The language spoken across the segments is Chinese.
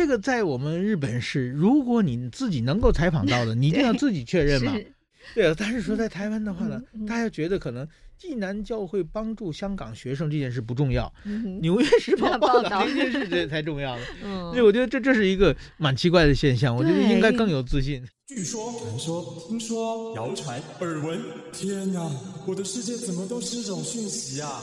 这个在我们日本是，如果你自己能够采访到的，你一定要自己确认嘛。对啊，但是说在台湾的话呢，嗯嗯、大家觉得可能济南教会帮助香港学生这件事不重要，嗯、纽约时报报道这件事这才重要呢。嗯，所以我觉得这这是一个蛮奇怪的现象，我觉得应该更有自信。据说、传说、听说、谣传、耳闻，天哪，我的世界怎么都是这种讯息啊？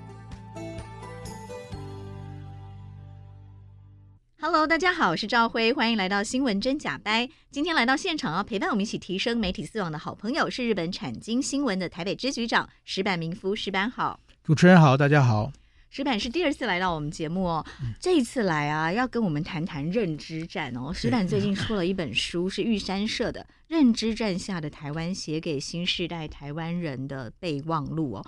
Hello，大家好，我是赵辉，欢迎来到《新闻真假掰》。今天来到现场啊，陪伴我们一起提升媒体素养的好朋友是日本产经新闻的台北支局长石板明夫，石板好。主持人好，大家好。石板是第二次来到我们节目哦，嗯、这一次来啊，要跟我们谈谈认知战哦。石板最近出了一本书，是玉山社的《认知战下的台湾：写给新世代台湾人的备忘录》哦。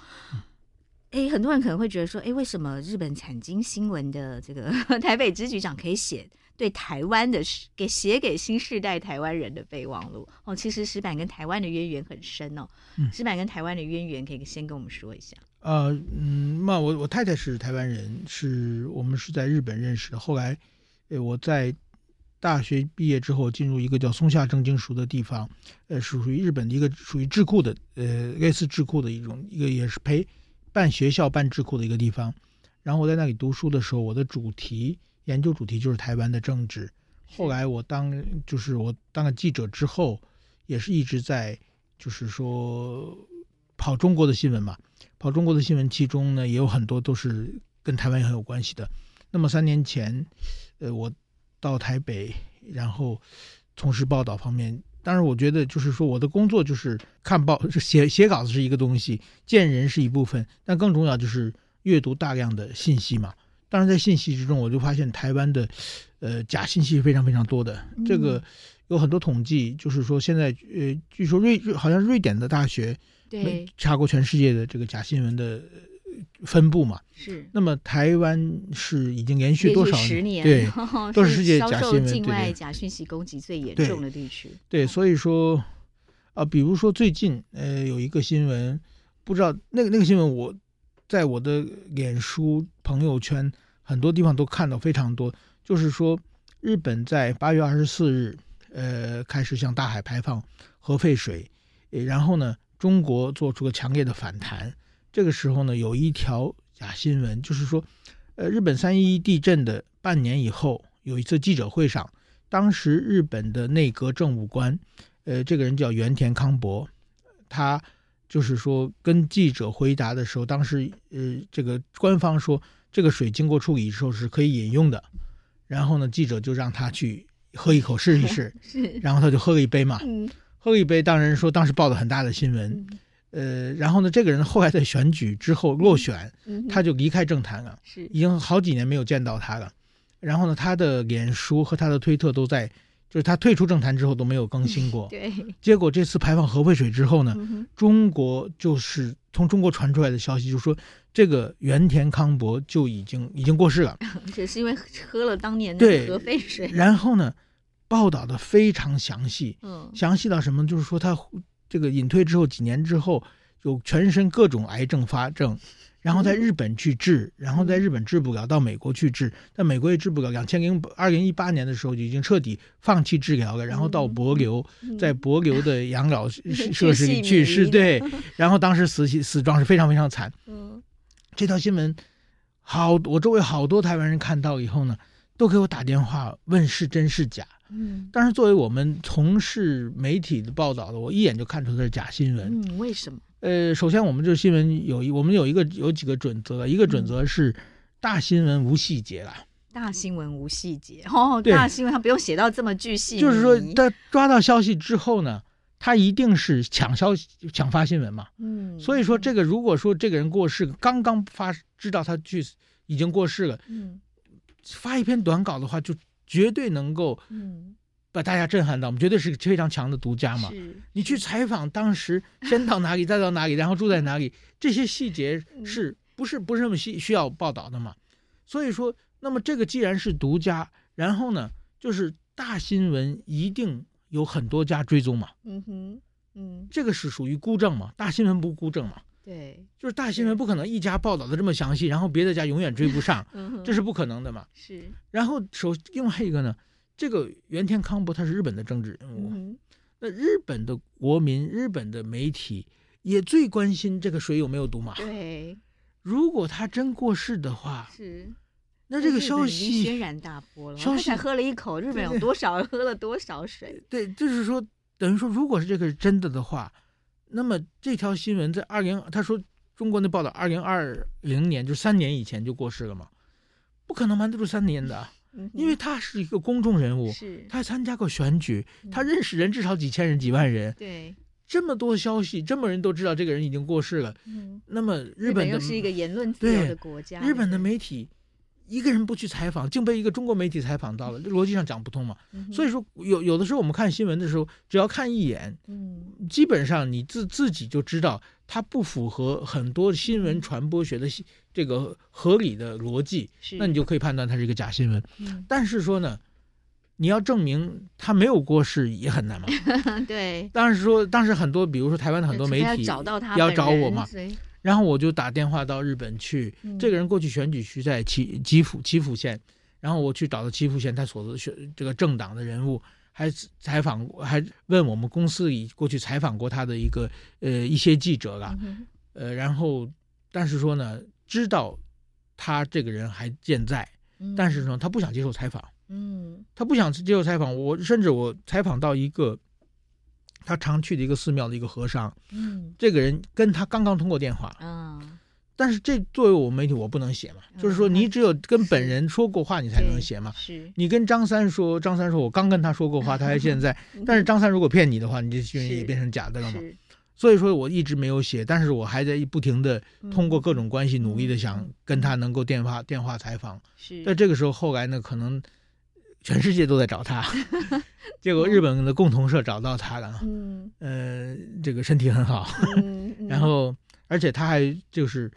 哎，很多人可能会觉得说，哎，为什么日本产经新闻的这个 台北支局长可以写对台湾的给写给新世代台湾人的备忘录？哦，其实石板跟台湾的渊源很深哦。嗯、石板跟台湾的渊源，可以先跟我们说一下。呃，嗯，那我我太太是台湾人，是我们是在日本认识的。后来，呃，我在大学毕业之后，进入一个叫松下正经塾的地方，呃，是属于日本的一个属于智库的，呃，类似智库的一种一个也是陪办学校办智库的一个地方。然后我在那里读书的时候，我的主题研究主题就是台湾的政治。后来我当就是我当了记者之后，也是一直在就是说。跑中国的新闻嘛，跑中国的新闻，其中呢也有很多都是跟台湾也很有关系的。那么三年前，呃，我到台北，然后从事报道方面。当然，我觉得就是说，我的工作就是看报，写写稿子是一个东西，见人是一部分，但更重要就是阅读大量的信息嘛。当然，在信息之中，我就发现台湾的呃假信息是非常非常多的。这个有很多统计，就是说现在呃，据说瑞好像瑞典的大学。对，查过全世界的这个假新闻的分布嘛？是。那么台湾是已经连续多少年？十年对，都是世界假新闻境外假讯息攻击最严重的地区。对，对，所以说啊、呃，比如说最近呃有一个新闻，不知道那个那个新闻，我在我的脸书朋友圈很多地方都看到非常多，就是说日本在八月二十四日呃开始向大海排放核废水，然后呢。中国做出了强烈的反弹。这个时候呢，有一条假新闻，就是说，呃，日本三一一地震的半年以后，有一次记者会上，当时日本的内阁政务官，呃，这个人叫原田康博，他就是说跟记者回答的时候，当时呃，这个官方说这个水经过处理之后是可以饮用的，然后呢，记者就让他去喝一口试一试，然后他就喝了一杯嘛。喝了一杯，当然说当时报的很大的新闻，呃，然后呢，这个人后来在选举之后落选，他就离开政坛了，是已经好几年没有见到他了。然后呢，他的脸书和他的推特都在，就是他退出政坛之后都没有更新过。对，结果这次排放核废水之后呢，中国就是从中国传出来的消息，就是说这个原田康博就已经已经过世了，也是因为喝了当年的核废水。然后呢？报道的非常详细，嗯，详细到什么？就是说他这个隐退之后几年之后，有全身各种癌症发症，然后在日本去治，然后在日本治不了，到美国去治，但美国也治不了。两千零二零一八年的时候就已经彻底放弃治疗了，然后到博流，在博流的养老设 施里去世。对，然后当时死死状是非常非常惨。嗯，这条新闻好，我周围好多台湾人看到以后呢，都给我打电话问是真是假。嗯，但是作为我们从事媒体的报道的，我一眼就看出它是假新闻。嗯，为什么？呃，首先我们这新闻有一，我们有一个有几个准则，一个准则是大新闻无细节啦。大新闻无细节哦，对大新闻它不用写到这么巨细。就是说，他抓到消息之后呢，他一定是抢消息、抢发新闻嘛。嗯，所以说这个如果说这个人过世，刚刚发知道他去已经过世了，嗯，发一篇短稿的话就。绝对能够，把大家震撼到，我们绝对是非常强的独家嘛。你去采访当时先到哪里，再到哪里，然后住在哪里，这些细节是不是不是那么需需要报道的嘛？所以说，那么这个既然是独家，然后呢，就是大新闻一定有很多家追踪嘛。嗯哼，嗯，这个是属于孤证嘛？大新闻不孤证嘛？对，就是大新闻不可能一家报道的这么详细，然后别的家永远追不上，这是不可能的嘛。是。然后首另外一个呢，这个原田康博他是日本的政治人物，嗯、那日本的国民、日本的媒体也最关心这个水有没有毒嘛。对。如果他真过世的话，是。那这个消息轩然大波了。消息他才喝了一口，日本有多少喝了多少水？对，就是说，等于说，如果是这个是真的的话。那么这条新闻在二零，他说中国那报道二零二零年就三年以前就过世了嘛，不可能瞒得住三年的，因为他是一个公众人物，是，他参加过选举，他认识人至少几千人、几万人，对，这么多消息，这么人都知道这个人已经过世了，那么日本又是一个言论自由的国家，日本的媒体。一个人不去采访，竟被一个中国媒体采访到了，这逻辑上讲不通嘛。嗯、所以说，有有的时候我们看新闻的时候，只要看一眼，嗯，基本上你自自己就知道它不符合很多新闻传播学的这个合理的逻辑，那你就可以判断它是一个假新闻。嗯、但是说呢，你要证明他没有过世也很难嘛。对。当时说，当时很多，比如说台湾的很多媒体要找，要找我嘛。然后我就打电话到日本去，嗯、这个人过去选举区在岐岐阜岐阜县，然后我去找到岐阜县他所的选这个政党的人物，还采访还问我们公司里过去采访过他的一个呃一些记者了，嗯、呃，然后但是说呢，知道他这个人还健在，嗯、但是呢，他不想接受采访，嗯，他不想接受采访，我甚至我采访到一个。他常去的一个寺庙的一个和尚，嗯，这个人跟他刚刚通过电话，嗯，但是这作为我们媒体，我不能写嘛，嗯、就是说你只有跟本人说过话，你才能写嘛。是，你跟张三说，张三说我刚跟他说过话，他还现在，嗯、但是张三如果骗你的话，你这新闻也变成假的了嘛。所以说我一直没有写，但是我还在不停的通过各种关系努力的想跟他能够电话、嗯、电话采访。是，在这个时候，后来呢，可能。全世界都在找他，结果日本的共同社找到他了。嗯，呃，这个身体很好，嗯嗯、然后而且他还就是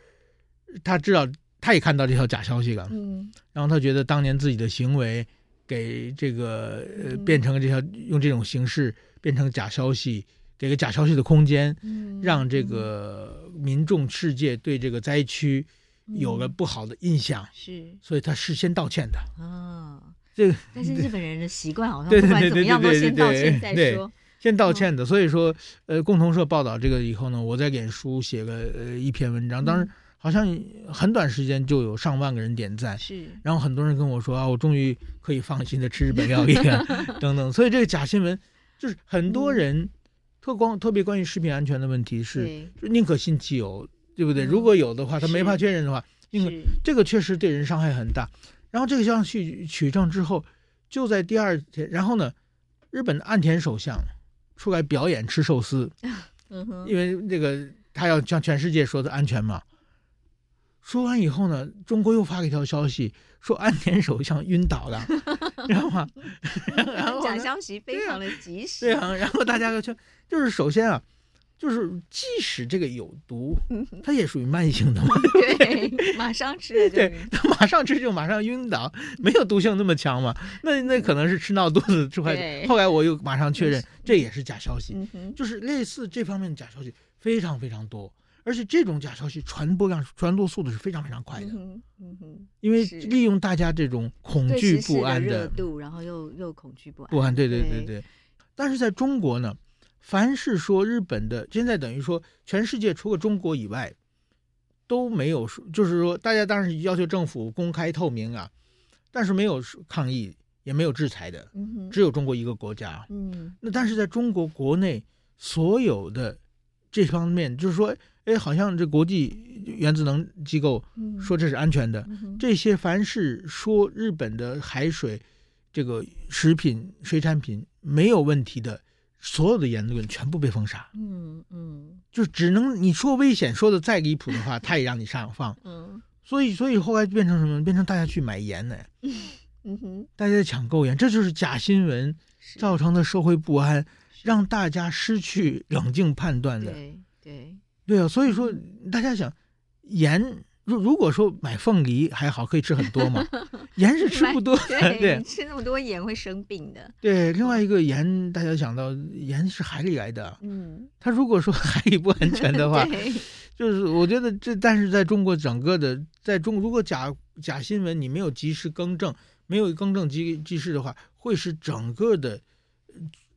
他知道，他也看到这条假消息了。嗯，然后他觉得当年自己的行为给这个呃变成这条用这种形式变成假消息，给个假消息的空间，嗯、让这个民众世界对这个灾区有了不好的印象。是，所以他事先道歉的。啊。这个，但是日本人的习惯好像不管怎么样都先道歉再说，先道歉的。所以说，呃，共同社报道这个以后呢，我再给书写个呃一篇文章，当时好像很短时间就有上万个人点赞，是。然后很多人跟我说啊，我终于可以放心的吃日本料理了，等等。所以这个假新闻就是很多人特光特别关于食品安全的问题是，宁可信其有，对不对？如果有的话，他没法确认的话，宁可这个确实对人伤害很大。然后这个消息取证之后，就在第二天，然后呢，日本的岸田首相出来表演吃寿司，因为这个他要向全世界说的安全嘛。说完以后呢，中国又发了一条消息，说岸田首相晕倒了，知道吗？然后 假消息非常的及时。对啊，然后大家就就是首先啊。就是即使这个有毒，它也属于慢性的嘛，对，马上吃了就对，他马上吃就马上晕倒，没有毒性那么强嘛。那那可能是吃闹肚子吃坏。后来我又马上确认，这也是假消息，就是类似这方面的假消息非常非常多，而且这种假消息传播量、传播速度是非常非常快的。因为利用大家这种恐惧不安的热度，然后又又恐惧不安。不安，对对对对。但是在中国呢？凡是说日本的，现在等于说全世界除了中国以外，都没有说，就是说大家当然要求政府公开透明啊，但是没有抗议，也没有制裁的，只有中国一个国家。嗯，那但是在中国国内所有的这方面，就是说，哎，好像这国际原子能机构说这是安全的，这些凡是说日本的海水这个食品、水产品没有问题的。所有的言论全部被封杀，嗯嗯，就只能你说危险说的再离谱的话，他也让你上放，嗯，所以所以后来变成什么？变成大家去买盐呢？嗯哼，大家在抢购盐，这就是假新闻造成的社会不安，让大家失去冷静判断的，对对。对啊，所以说大家想盐如如果说买凤梨还好，可以吃很多嘛，盐是吃不多的，对，对吃那么多盐会生病的。对，另外一个盐，大家想到盐是海里来的，嗯，它如果说海里不安全的话，就是我觉得这，但是在中国整个的，在中如果假假新闻你没有及时更正，没有更正及及时的话，会使整个的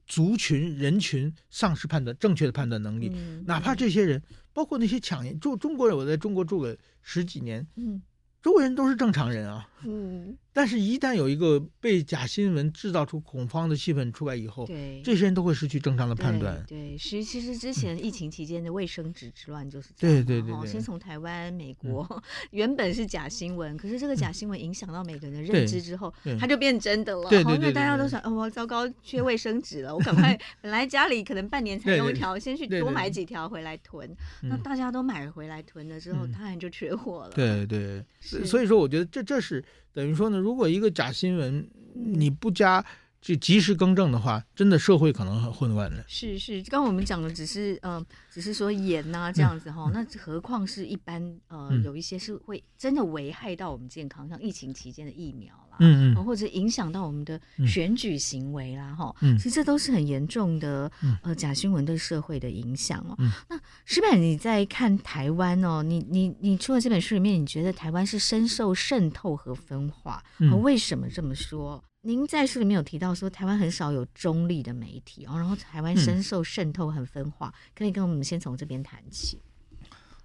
族群人群丧失判断正确的判断能力，嗯哪怕这些人。包括那些抢人，住中国人，我在中国住了十几年，嗯，中国人都是正常人啊，嗯，但是，一旦有一个被假新闻制造出恐慌的气氛出来以后，对，这些人都会失去正常的判断。对，其其实之前疫情期间的卫生纸之乱就是这样。对对对对。先从台湾、美国，原本是假新闻，可是这个假新闻影响到每个人的认知之后，它就变真的了。对对因为大家都想，哦，糟糕，缺卫生纸了，我赶快，本来家里可能半年才用一条，先去多买几条回来囤。那大家都买回来囤了之后，当然就缺货了。对对，所以说，我觉得这这是。等于说呢，如果一个假新闻你不加就及时更正的话，真的社会可能很混乱的。是是，刚刚我们讲的只是嗯、呃，只是说盐呐、啊、这样子哈、嗯，那何况是一般呃、嗯，有一些是会真的危害到我们健康，像疫情期间的疫苗啦，嗯嗯，或者影响到我们的选举行为啦，哈，嗯，其实这都是很严重的呃假新闻对社会的影响哦。嗯、那石板你在看台湾哦，你你你出了这本书里面，你觉得台湾是深受渗透和分化，嗯，为什么这么说？您在书里面有提到说，台湾很少有中立的媒体哦，然后台湾深受渗透和分化，嗯，可以跟我们先从这边谈起。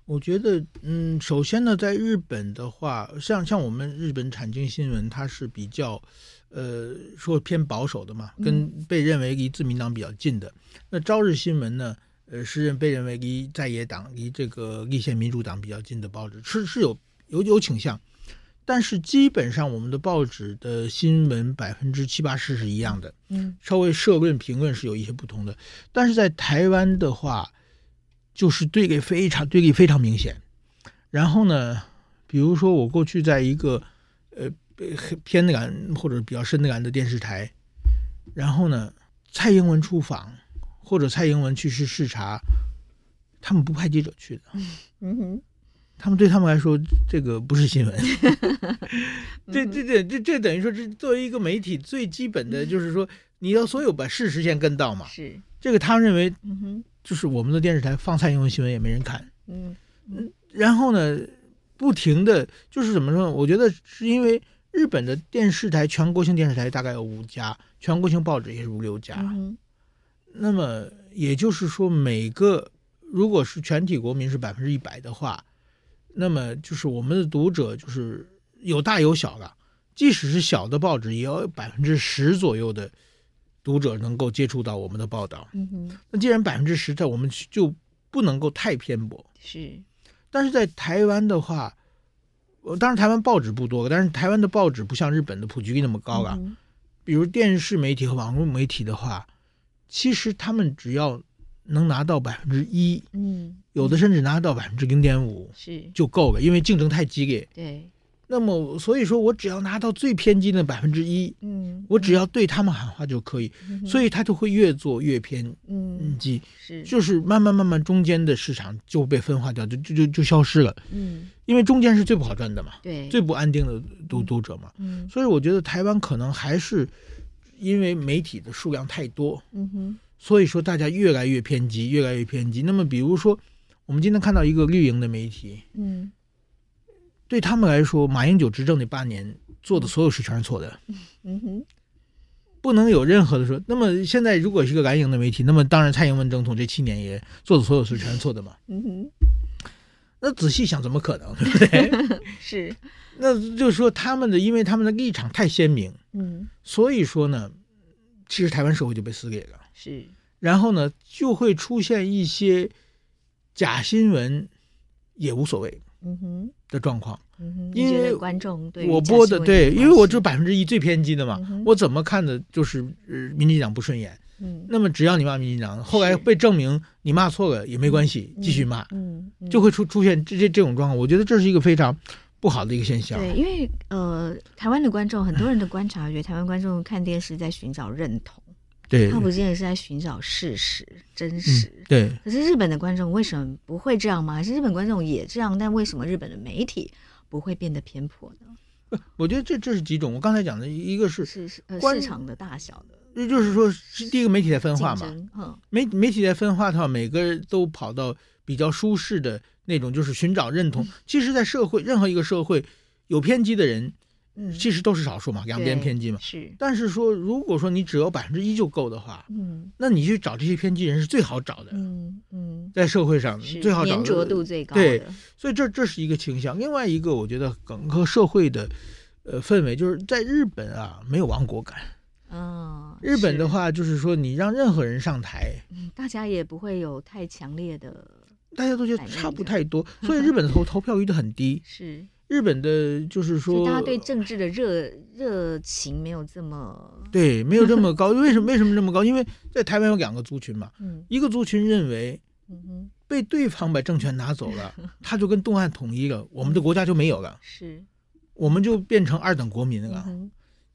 我觉得，嗯，首先呢，在日本的话，像像我们日本产经新闻，它是比较，呃，说偏保守的嘛，跟被认为离自民党比较近的。嗯、那朝日新闻呢，呃，是认被认为离在野党、离这个立宪民主党比较近的报纸，是是有有有倾向。但是基本上，我们的报纸的新闻百分之七八十是一样的，嗯，稍微社论评论是有一些不同的。但是在台湾的话，就是对立非常对立非常明显。然后呢，比如说我过去在一个呃偏感或者比较深感的电视台，然后呢，蔡英文出访或者蔡英文去视视察，他们不派记者去的，嗯哼。他们对他们来说，这个不是新闻。这、这、这、这、这等于说是作为一个媒体最基本的就是说，你要所有把事实先跟到嘛。是这个，他们认为，就是我们的电视台放蔡英文新闻也没人看。嗯嗯。然后呢，不停的就是怎么说呢？我觉得是因为日本的电视台全国性电视台大概有五家，全国性报纸也是五六家。那么也就是说，每个如果是全体国民是百分之一百的话。那么就是我们的读者就是有大有小的，即使是小的报纸，也要有百分之十左右的读者能够接触到我们的报道。嗯哼。那既然百分之十在，我们就不能够太偏颇。是。但是在台湾的话，呃当然台湾报纸不多，但是台湾的报纸不像日本的普及率那么高啊。嗯。比如电视媒体和网络媒体的话，其实他们只要。能拿到百分之一，嗯，有的甚至拿到百分之零点五，是就够了，因为竞争太激烈。对，那么所以说我只要拿到最偏激的百分之一，嗯，我只要对他们喊话就可以，嗯、所以他就会越做越偏激，嗯，是，就是慢慢慢慢中间的市场就被分化掉，就就就就消失了，嗯，因为中间是最不好赚的嘛，对，最不安定的读读者嘛，嗯，所以我觉得台湾可能还是因为媒体的数量太多，嗯哼。所以说，大家越来越偏激，越来越偏激。那么，比如说，我们今天看到一个绿营的媒体，嗯，对他们来说，马英九执政那八年做的所有事全是错的，嗯哼，不能有任何的说。那么现在，如果是个蓝营的媒体，那么当然蔡英文总统这七年也做的所有事全是错的嘛，嗯哼。那仔细想，怎么可能？对不 对？是。那就是说，他们的因为他们的立场太鲜明，嗯，所以说呢，其实台湾社会就被撕裂了。是，然后呢，就会出现一些假新闻，也无所谓，嗯哼的状况，因为观众对我播的对，因为我只有百分之一最偏激的嘛，我怎么看的就是呃民进党不顺眼，嗯，那么只要你骂民进党，后来被证明你骂错了也没关系，继续骂，嗯，就会出出现这这这种状况，我觉得这是一个非常不好的一个现象。对，因为呃，台湾的观众很多人的观察觉得台湾观众看电视在寻找认同。对，他不见得是在寻找事实、真实。嗯、对。可是日本的观众为什么不会这样吗？还是日本观众也这样？但为什么日本的媒体不会变得偏颇呢？我觉得这这是几种。我刚才讲的一个是是是、呃、市场的大小的，那就是说是第一个媒体在分化嘛。嗯，媒媒体在分化的话，每个人都跑到比较舒适的那种，就是寻找认同。嗯、其实，在社会任何一个社会，有偏激的人。嗯，其实都是少数嘛，两边偏激嘛。是，但是说，如果说你只有百分之一就够的话，嗯，那你去找这些偏激人是最好找的。嗯嗯，在社会上最好找的，粘着度最高。对，所以这这是一个倾向。另外一个，我觉得整个社会的呃氛围，就是在日本啊，没有亡国感。嗯，日本的话，就是说你让任何人上台，嗯，大家也不会有太强烈的，大家都觉得差不太多，所以日本的投投票率都很低。是。日本的，就是说，大家对政治的热热情没有这么对，没有这么高。为什么？为什么这么高？因为在台湾有两个族群嘛，嗯，一个族群认为，嗯，被对方把政权拿走了，他就跟东岸统一了，我们的国家就没有了，是，我们就变成二等国民了。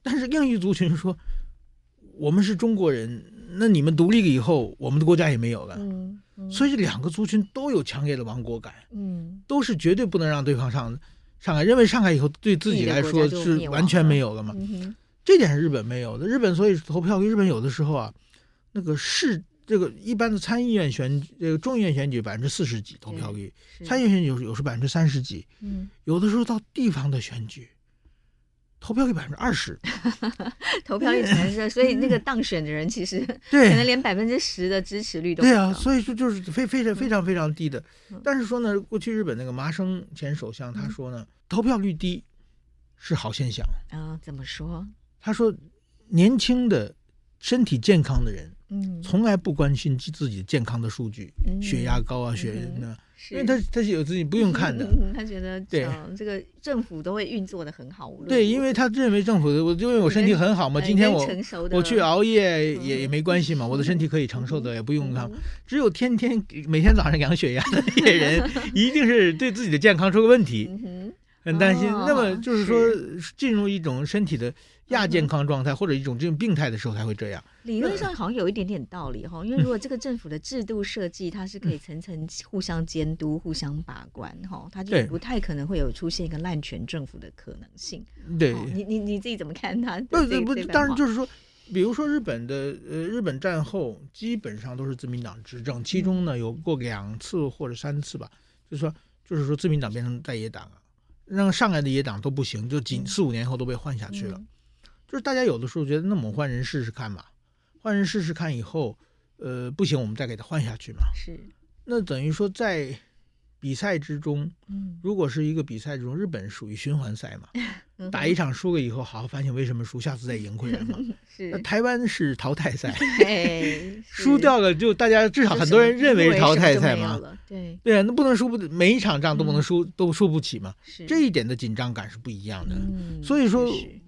但是另一族群说，我们是中国人，那你们独立了以后，我们的国家也没有了。嗯，所以这两个族群都有强烈的亡国感，嗯，都是绝对不能让对方上。上海认为上海以后对自己来说是完全没有了嘛？这点是日本没有的。日本所以投票，日本有的时候啊，那个市这个一般的参议院选这个众议院选举百分之四十几投票率，参议院选举有有时百分之三十几，有的时候到地方的选举。投票率百分之二十，投票率才是，所以那个当选的人其实对，可能连百分之十的支持率都。对啊，所以说就是非非常非常非常低的。但是说呢，过去日本那个麻生前首相他说呢，投票率低是好现象啊。怎么说？他说，年轻的、身体健康的人，嗯，从来不关心自己健康的数据，血压高啊，血那。因为他他是有自己不用看的，他觉得对。这个政府都会运作的很好。对，因为他认为政府，我就因为我身体很好嘛，今天我我去熬夜也也没关系嘛，我的身体可以承受的，也不用看。只有天天每天早上量血压的那些人，一定是对自己的健康出个问题，很担心。那么就是说，进入一种身体的亚健康状态或者一种这种病态的时候才会这样。理论上好像有一点点道理哈，因为如果这个政府的制度设计，它是可以层层互相监督、互相把关哈，它就不太可能会有出现一个滥权政府的可能性。对，你你你自己怎么看它？不不，当然就是说，比如说日本的呃，日本战后基本上都是自民党执政，其中呢有过两次或者三次吧，就是说就是说自民党变成在野党啊，让上来的野党都不行，就几四五年后都被换下去了。就是大家有的时候觉得，那我们换人试试看嘛。换人试试看以后，呃，不行，我们再给他换下去嘛。是，那等于说在比赛之中，嗯，如果是一个比赛之中，日本属于循环赛嘛，嗯、打一场输了以后，好好反省为什么输，下次再赢回来嘛。是，那台湾是淘汰赛，对，输掉了就大家至少很多人认为是淘汰赛嘛。对，对啊，那不能输不，每一场仗都不能输，嗯、都输不起嘛。是，这一点的紧张感是不一样的。嗯，所以说，是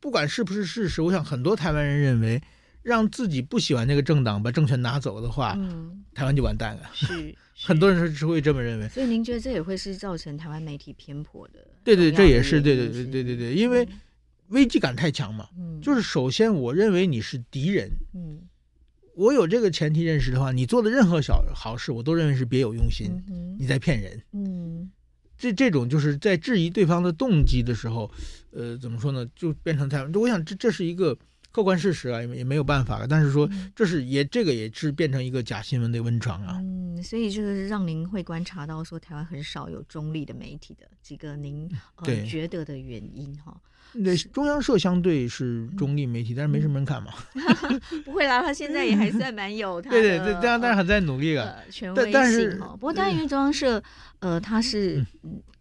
不管是不是事实，我想很多台湾人认为。让自己不喜欢那个政党把政权拿走的话，嗯，台湾就完蛋了。是，很多人是只会这么认为。所以您觉得这也会是造成台湾媒体偏颇的？对对，这也是对对对对对对，因为危机感太强嘛。嗯，就是首先我认为你是敌人。嗯，我有这个前提认识的话，你做的任何小好事，我都认为是别有用心，你在骗人。嗯，这这种就是在质疑对方的动机的时候，呃，怎么说呢？就变成台湾。我想这这是一个。客观事实啊，也也没有办法了。但是说，这是也这个也是变成一个假新闻的温床啊。嗯，所以就是让您会观察到说，台湾很少有中立的媒体的几个您呃觉得的原因哈。对，中央社相对是中立媒体，但是没什么人看嘛。不会啦，他现在也还算蛮有他。对对对，当然当然还在努力了。权威性哈，不过当然因为中央社呃它是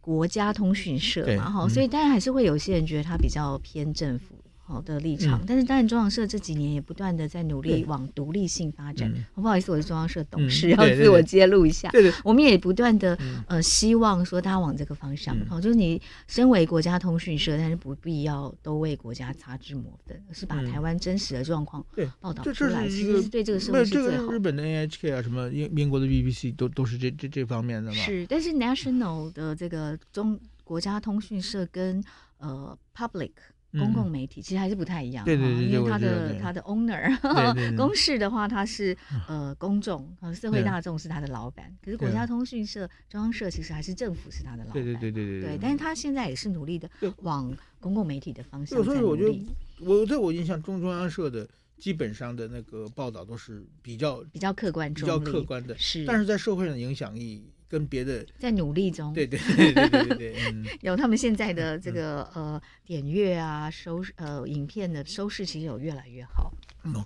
国家通讯社嘛哈，所以当然还是会有些人觉得它比较偏政府。好的立场，但是当然中央社这几年也不断的在努力往独立性发展。不好意思，我是中央社董事，要自我揭露一下。对对，我们也不断的呃希望说大家往这个方向。好，就是你身为国家通讯社，但是不必要都为国家擦脂抹粉，是把台湾真实的状况报道出来。其实对这个社会是最好。日本的 NHK 啊，什么英英国的 BBC 都都是这这这方面的嘛。是，但是 National 的这个中国家通讯社跟呃 Public。公共媒体，其实还是不太一样。对对对，因为他的他的 owner，公视的话，他是呃公众，社会大众是他的老板。可是国家通讯社、中央社其实还是政府是他的老板。对对对对对对。但是他现在也是努力的往公共媒体的方向。所以我觉得，我在我印象中，中央社的基本上的那个报道都是比较比较客观、比较客观的。是。但是在社会上的影响力。跟别的在努力中，对 对对对对对，嗯、有他们现在的这个呃点阅啊收呃影片的收视其实有越来越好。嗯，好，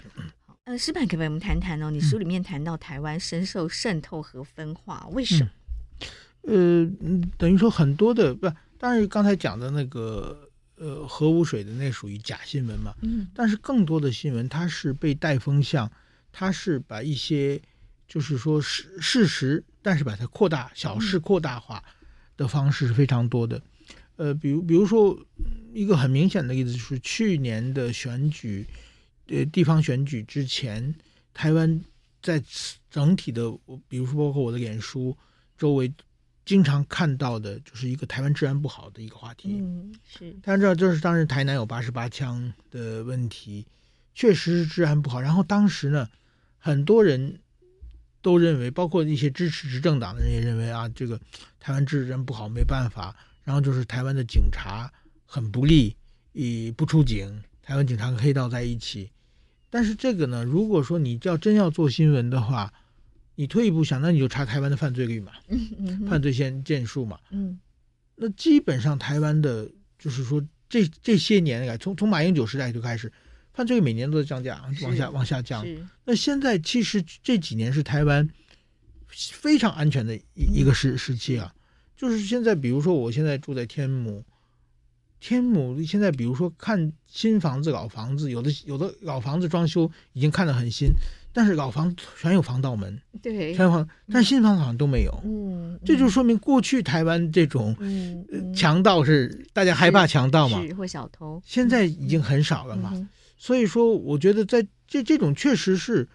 呃，石板可不可以我们谈谈哦？你书里面谈到台湾深受渗透和分化，为什么？嗯、呃，等于说很多的不，当然刚才讲的那个呃核污水的那属于假新闻嘛。嗯，但是更多的新闻它是被带风向，它是把一些。就是说事事实，但是把它扩大小事扩大化的方式是非常多的。呃，比如比如说一个很明显的例子，就是去年的选举，呃，地方选举之前，台湾在整体的，比如说包括我的脸书周围，经常看到的就是一个台湾治安不好的一个话题。嗯，是。大家知道，就是当时台南有八十八枪的问题，确实是治安不好。然后当时呢，很多人。都认为，包括一些支持执政党的人也认为啊，这个台湾治人不好，没办法。然后就是台湾的警察很不利，以不出警，台湾警察跟黑道在一起。但是这个呢，如果说你要真要做新闻的话，你退一步想，那你就查台湾的犯罪率嘛，嗯嗯，犯罪线件数嘛，嗯，那基本上台湾的，就是说这这些年来，从从马英九时代就开始。犯罪每年都在降价，往下往下降。那现在其实这几年是台湾非常安全的一一个时时期啊。就是现在，比如说我现在住在天母，天母现在比如说看新房子、老房子，有的有的老房子装修已经看得很新，但是老房全有防盗门，对，全有防，但是新房子好像都没有。嗯，这就说明过去台湾这种强盗是大家害怕强盗嘛，或小偷，现在已经很少了嘛。所以说，我觉得在这这种确实是，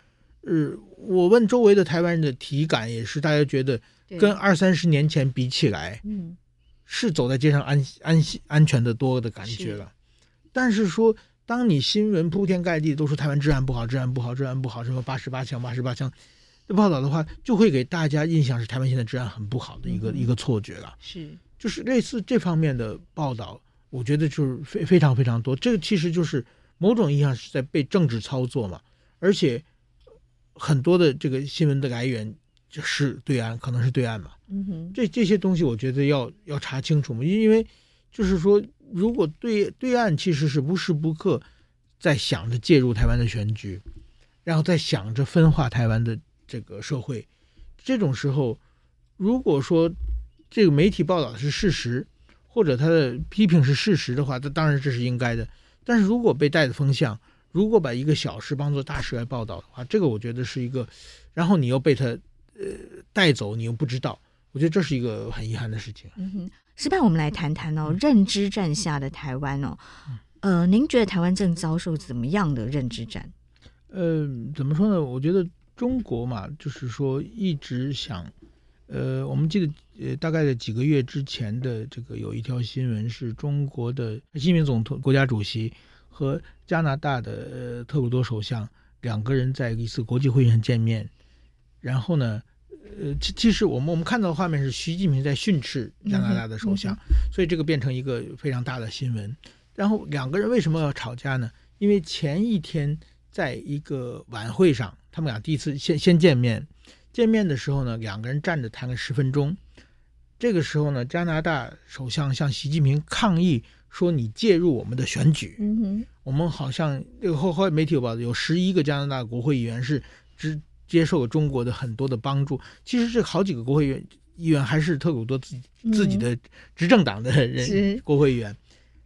呃，我问周围的台湾人的体感也是，大家觉得跟二三十年前比起来，嗯，是走在街上安安安全的多的感觉了。但是说，当你新闻铺天盖地都说台湾治安不好，治安不好，治安不好，什么八十八枪、八十八枪的报道的话，就会给大家印象是台湾现在治安很不好的一个、嗯、一个错觉了。是，就是类似这方面的报道，我觉得就是非非常非常多。这个其实就是。某种意义上是在被政治操作嘛，而且很多的这个新闻的来源就是对岸，可能是对岸嘛。嗯哼，这这些东西我觉得要要查清楚嘛，因为就是说，如果对对岸其实是无时不刻在想着介入台湾的选举，然后在想着分化台湾的这个社会，这种时候，如果说这个媒体报道的是事实，或者他的批评是事实的话，那当然这是应该的。但是如果被带的风向，如果把一个小事当做大事来报道的话，这个我觉得是一个，然后你又被他呃带走，你又不知道，我觉得这是一个很遗憾的事情。嗯哼，矢板，我们来谈谈哦，认知战下的台湾哦，呃，您觉得台湾正遭受怎么样的认知战？呃，怎么说呢？我觉得中国嘛，就是说一直想，呃，我们记得。呃，大概在几个月之前的这个有一条新闻，是中国的习近平总统国家主席和加拿大的呃特鲁多首相两个人在一次国际会议上见面，然后呢，呃，其其实我们我们看到的画面是习近平在训斥加拿大的首相，所以这个变成一个非常大的新闻。然后两个人为什么要吵架呢？因为前一天在一个晚会上，他们俩第一次先先见面，见面的时候呢，两个人站着谈了十分钟。这个时候呢，加拿大首相向习近平抗议说：“你介入我们的选举。”嗯哼，我们好像这个后后来媒体有报道，有十一个加拿大国会议员是只接受了中国的很多的帮助。其实这好几个国会议员议员还是特鲁多自己自己的执政党的人，国会议员。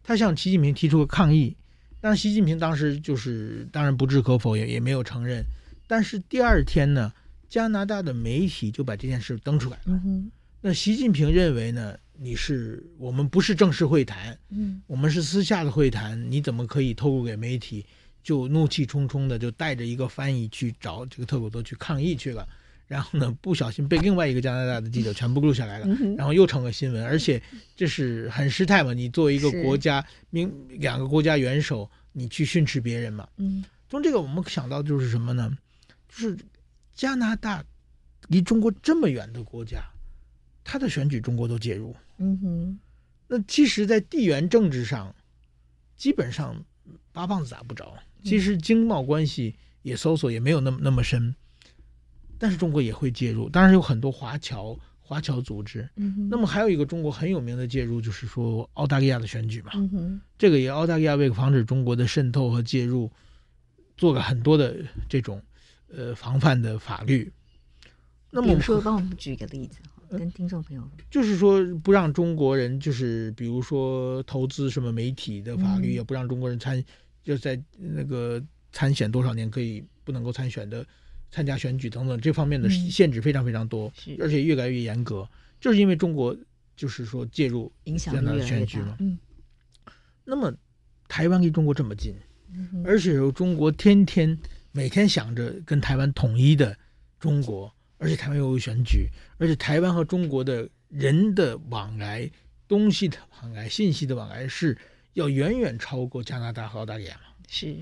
他向习近平提出了抗议，但习近平当时就是当然不置可否，也也没有承认。但是第二天呢，加拿大的媒体就把这件事登出来了。嗯那习近平认为呢？你是我们不是正式会谈，嗯，我们是私下的会谈，你怎么可以透露给媒体？就怒气冲冲的就带着一个翻译去找这个特鲁多去抗议去了。然后呢不小心被另外一个加拿大的记者全部录下来了，嗯然后又成了新闻，而且这是很失态嘛，你作为一个国家，明两个国家元首，你去训斥别人嘛，嗯，从这个我们想到就是什么呢？就是加拿大离中国这么远的国家，他的选举中国都介入，嗯哼，那其实，在地缘政治上，基本上八棒子打不着。其实经贸关系也搜索也没有那么那么深，但是中国也会介入。当然有很多华侨华侨组织。嗯哼，那么还有一个中国很有名的介入，就是说澳大利亚的选举嘛。嗯哼，这个也澳大利亚为防止中国的渗透和介入，做了很多的这种呃防范的法律。那么比如说，帮我们举一个例子，跟听众朋友，就是说不让中国人，就是比如说投资什么媒体的法律，也不让中国人参。就在那个参选多少年可以不能够参选的，参加选举等等这方面的限制非常非常多，嗯、而且越来越严格，就是因为中国就是说介入影响这样的选举嘛。嗯，那么台湾离中国这么近，嗯、而且有中国天天每天想着跟台湾统一的中国，而且台湾又有选举，而且台湾和中国的人的往来、东西的往来、信息的往来是。要远远超过加拿大和澳大利亚嘛？是。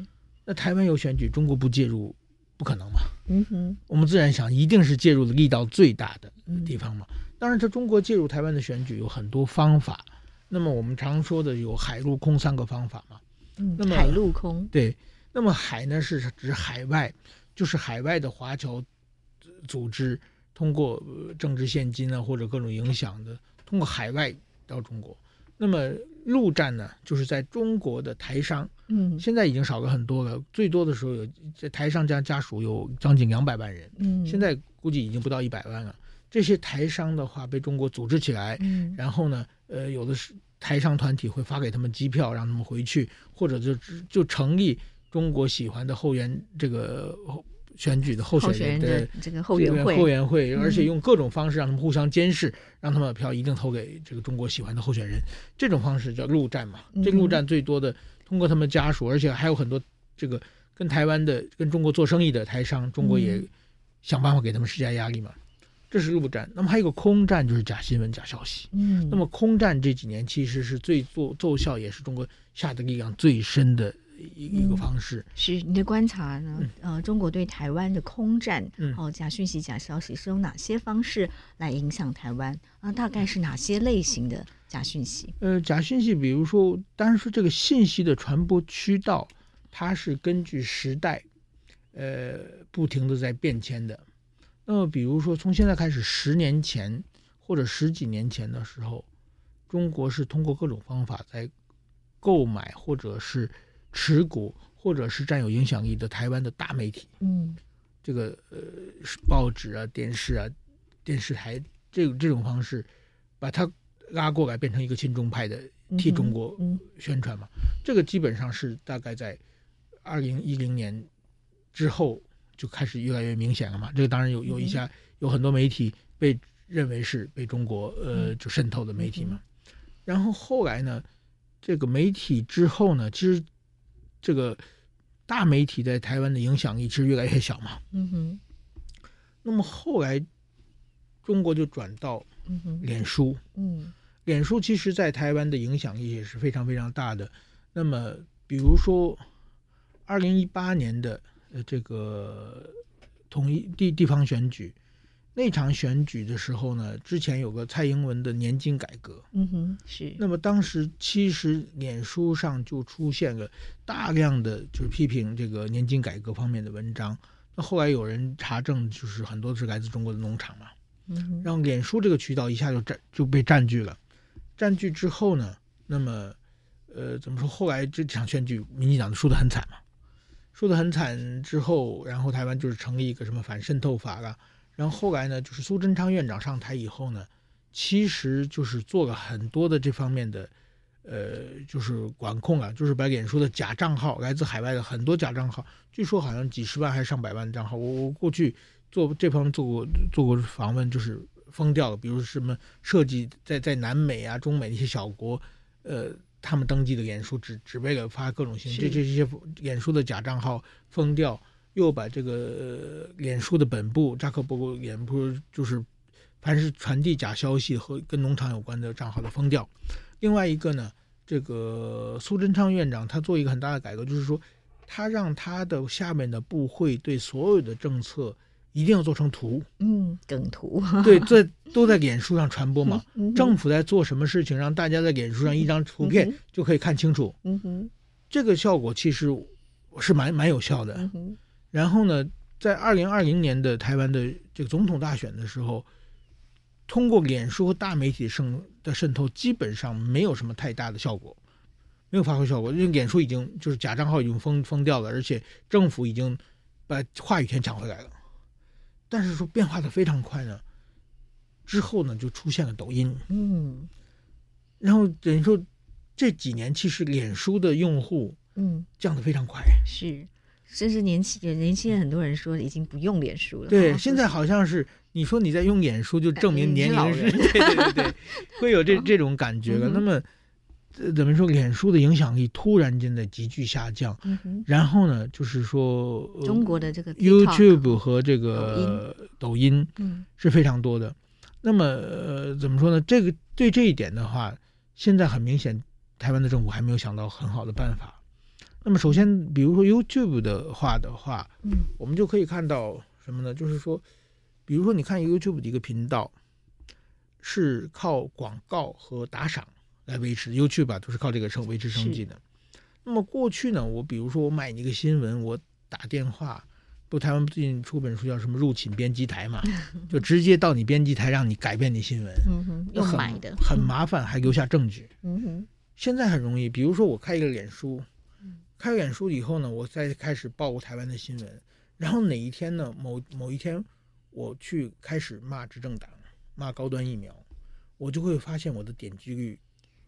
那台湾有选举，中国不介入，不可能嘛？嗯哼。我们自然想，一定是介入的力道最大的地方嘛。嗯、当然，这中国介入台湾的选举有很多方法。那么我们常说的有海陆空三个方法嘛。嗯。那么海陆空。对。那么海呢，是指海外，就是海外的华侨组织通过政治现金啊，或者各种影响的，通过海外到中国。那么。陆战呢，就是在中国的台商，嗯，现在已经少了很多了。最多的时候有在台商家家属有将近两百万人，嗯，现在估计已经不到一百万了。这些台商的话被中国组织起来，嗯，然后呢，呃，有的是台商团体会发给他们机票让他们回去，或者就就成立中国喜欢的后援这个。选举的候选人的这个后援会，后援会，而且用各种方式让他们互相监视，让他们把票一定投给这个中国喜欢的候选人。这种方式叫陆战嘛。这陆战最多的通过他们家属，而且还有很多这个跟台湾的、跟中国做生意的台商，中国也想办法给他们施加压力嘛。这是陆战。那么还有一个空战，就是假新闻、假消息。嗯。那么空战这几年其实是最奏奏效，也是中国下的力量最深的。一一个方式、嗯、是你的观察呢？嗯、呃，中国对台湾的空战，嗯，哦，假讯息、假消息是用哪些方式来影响台湾？啊、呃，大概是哪些类型的假讯息？呃，假讯息，比如说，当然说这个信息的传播渠道，它是根据时代，呃，不停的在变迁的。那么，比如说从现在开始，十年前或者十几年前的时候，中国是通过各种方法在购买或者是。持股或者是占有影响力的台湾的大媒体，嗯，这个呃报纸啊、电视啊、电视台这种这种方式，把它拉过来变成一个亲中派的替中国宣传嘛。嗯嗯、这个基本上是大概在二零一零年之后就开始越来越明显了嘛。这个当然有有一家有很多媒体被认为是被中国呃就渗透的媒体嘛。然后后来呢，这个媒体之后呢，其实。这个大媒体在台湾的影响力其实越来越小嘛。嗯哼。那么后来，中国就转到脸书。嗯。脸书其实在台湾的影响力也是非常非常大的。那么，比如说，二零一八年的呃这个统一地地方选举。那场选举的时候呢，之前有个蔡英文的年金改革，嗯哼，是。那么当时其实脸书上就出现了大量的就是批评这个年金改革方面的文章。那后来有人查证，就是很多是来自中国的农场嘛，嗯，让脸书这个渠道一下就占就被占据了。占据之后呢，那么呃怎么说？后来这场选举，民进党输得很惨嘛，输得很惨之后，然后台湾就是成立一个什么反渗透法了。然后后来呢，就是苏贞昌院长上台以后呢，其实就是做了很多的这方面的，呃，就是管控啊，就是把脸书的假账号，来自海外的很多假账号，据说好像几十万还是上百万账号，我我过去做这方面做过做过访问，就是封掉了。比如什么设计在在南美啊、中美那些小国，呃，他们登记的脸书只只为了发各种信息，这这些脸书的假账号封掉。又把这个、呃、脸书的本部扎克伯格脸部就是凡是传递假消息和跟农场有关的账号都封掉。另外一个呢，这个苏贞昌院长他做一个很大的改革，就是说他让他的下面的部会对所有的政策一定要做成图，嗯，梗图，对，这都在脸书上传播嘛。嗯、政府在做什么事情，让大家在脸书上一张图片就可以看清楚。嗯哼，这个效果其实是蛮蛮有效的。嗯哼，然后呢，在二零二零年的台湾的这个总统大选的时候。通过脸书和大媒体渗的渗透，基本上没有什么太大的效果，没有发挥效果，因为脸书已经就是假账号已经封封掉了，而且政府已经把话语权抢回来了。但是说变化的非常快呢，之后呢就出现了抖音，嗯，然后等于说这几年其实脸书的用户嗯。降的非常快，嗯、是，甚至年轻年轻人很多人说已经不用脸书了，对，哦、现在好像是。你说你在用脸书，就证明年龄是，对对对对，会有这这种感觉了。那么，怎么说？脸书的影响力突然间的急剧下降，然后呢，就是说，中国的这个 YouTube 和这个抖音，是非常多的。那么，呃，怎么说呢？这个对这一点的话，现在很明显，台湾的政府还没有想到很好的办法。那么，首先，比如说 YouTube 的话的话，嗯，我们就可以看到什么呢？就是说。比如说，你看 YouTube 的一个频道，是靠广告和打赏来维持的。YouTube 吧，都是靠这个生维持生计的。那么过去呢，我比如说我买一个新闻，我打电话，不，台湾最近出本书叫什么“入侵编辑台”嘛，就直接到你编辑台让你改变你新闻，嗯哼，用买的很麻烦，还留下证据。嗯哼，现在很容易，比如说我开一个脸书，开脸书以后呢，我再开始报台湾的新闻，然后哪一天呢，某某一天。我去开始骂执政党，骂高端疫苗，我就会发现我的点击率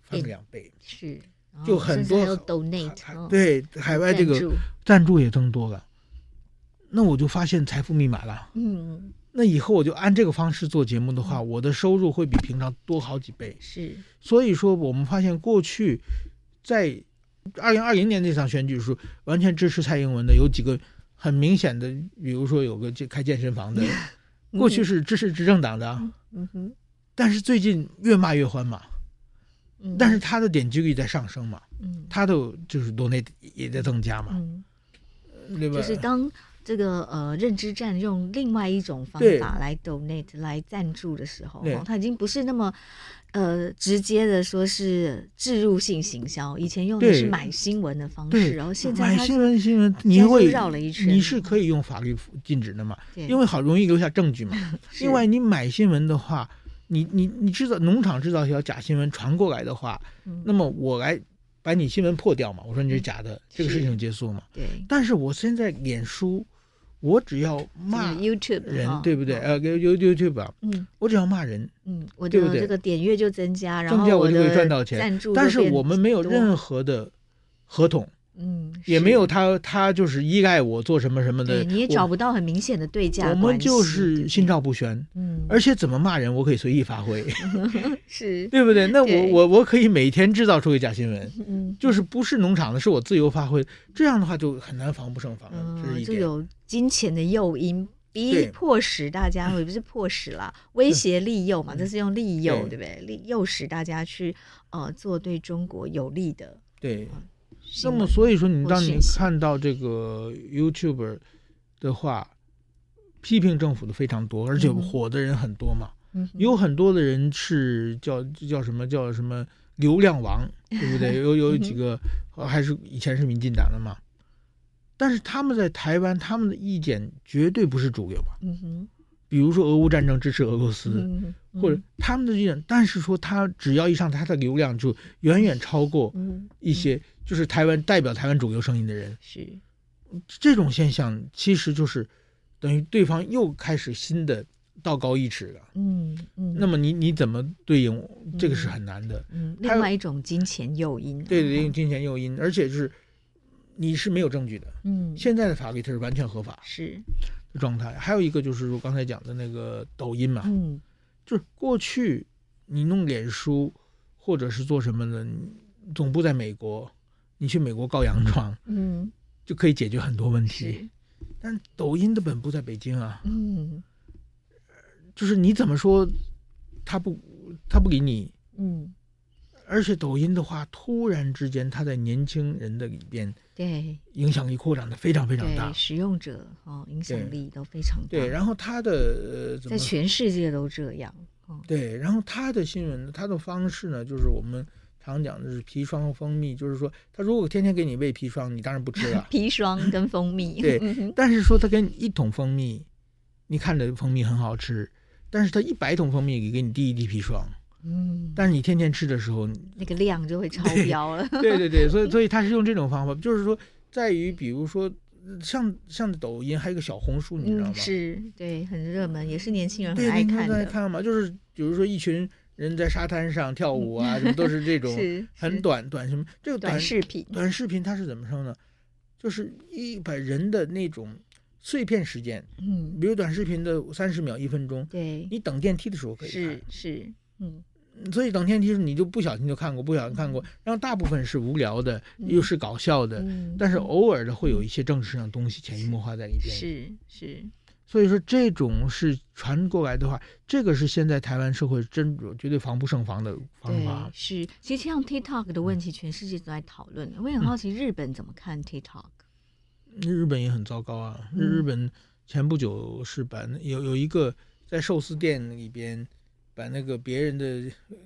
翻了两倍，是，就很多对，海外这个赞助。也增多了，那我就发现财富密码了，嗯，那以后我就按这个方式做节目的话，我的收入会比平常多好几倍，是，所以说我们发现过去在二零二零年那场选举时，完全支持蔡英文的有几个很明显的，比如说有个这开健身房的。过去是支持执政党的，嗯哼，但是最近越骂越欢嘛，嗯，但是他的点击率在上升嘛，嗯，他的就是 donate 也在增加嘛，嗯，对吧？就是当这个呃认知战用另外一种方法来 donate 来赞助的时候，他已经不是那么。呃，直接的说是置入性行销，以前用的是买新闻的方式，然后现在买新闻新闻，你会绕了一圈，你是可以用法律禁止的嘛？因为好容易留下证据嘛。另外，你买新闻的话，你你你制造农场制造一条假新闻传过来的话，那么我来把你新闻破掉嘛？我说你是假的，这个事情结束嘛？对。但是我现在脸书。我只要骂 YouTube 人，对不对？呃，YouTube，嗯，我只要骂人，嗯，我的这个点阅就增加，然后增加我就会赚到钱。但是我们没有任何的合同，嗯，也没有他他就是依赖我做什么什么的，你也找不到很明显的对价。我们就是心照不宣，嗯，而且怎么骂人我可以随意发挥，是对不对？那我我我可以每天制造出一个假新闻，嗯，就是不是农场的，是我自由发挥，这样的话就很难防不胜防，这是一点。金钱的诱因，逼迫使大家，也不是迫使啦，威胁利诱嘛，这是用利诱，对不对？利诱使大家去呃做对中国有利的。对，那么所以说，你当你看到这个 YouTuber 的话，批评政府的非常多，而且火的人很多嘛。有很多的人是叫叫什么叫什么流量王，对不对？有有几个还是以前是民进党的嘛。但是他们在台湾，他们的意见绝对不是主流吧？嗯哼，比如说俄乌战争支持俄罗斯，嗯嗯、或者他们的意见，但是说他只要一上台，他的流量就远远超过一些就是台湾代表台湾主流声音的人。是这种现象，其实就是等于对方又开始新的道高一尺了。嗯嗯，那么你你怎么对应？这个是很难的。嗯，另外一种金钱诱因。对对，用金钱诱因，而且就是。你是没有证据的，嗯，现在的法律它是完全合法是的状态。还有一个就是我刚才讲的那个抖音嘛，嗯，就是过去你弄脸书或者是做什么的，总部在美国，你去美国告洋状，嗯，就可以解决很多问题。但抖音的本部在北京啊，嗯就是你怎么说，他不他不理你，嗯，而且抖音的话，突然之间他在年轻人的里边对。影响力扩展的非常非常大。对，，使用者哦影响力都非常大，对，然后他的在全世界都这样，哦，对，然后他的新闻，他的方式呢，就是我们常讲的是砒霜和蜂蜜，就是说他如果天天给你喂砒霜，你当然不吃了，砒霜跟蜂蜜，对 但是说他给你一桶蜂蜜，你看着蜂蜜很好吃，但是他一百桶蜂蜜给给你滴一滴砒霜，嗯，但是你天天吃的时候，那个量就会超标了，对对对，所以 所以他是用这种方法，就是说在于比如说像像抖音还有一个小红书，你知道吗？嗯，是对，很热门，也是年轻人很对，爱你看的，在看嘛，就是比如说一群人在沙滩上跳舞啊，什么都是这种很短短什么这个短视频，短视频它是怎么说呢？就是一把人的那种碎片时间，嗯，比如短视频的三十秒、一分钟，对，你等电梯的时候可以是看，是，嗯，所以等天其实你就不小心就看过，不小心看过，然后大部分是无聊的，嗯又是搞笑的，嗯但是偶尔的会有一些政治上的东西潜移默化在里边。是是，所以说这种是传过来的话，这个是现在台湾社会真绝对防不胜防的方法，。是。其实像 TikTok 的问题，全世界都在讨论。我也很好奇，日本怎么看 TikTok？日本也很糟糕啊！日本前不久是把那有有一个在寿司店里边，把那个别人的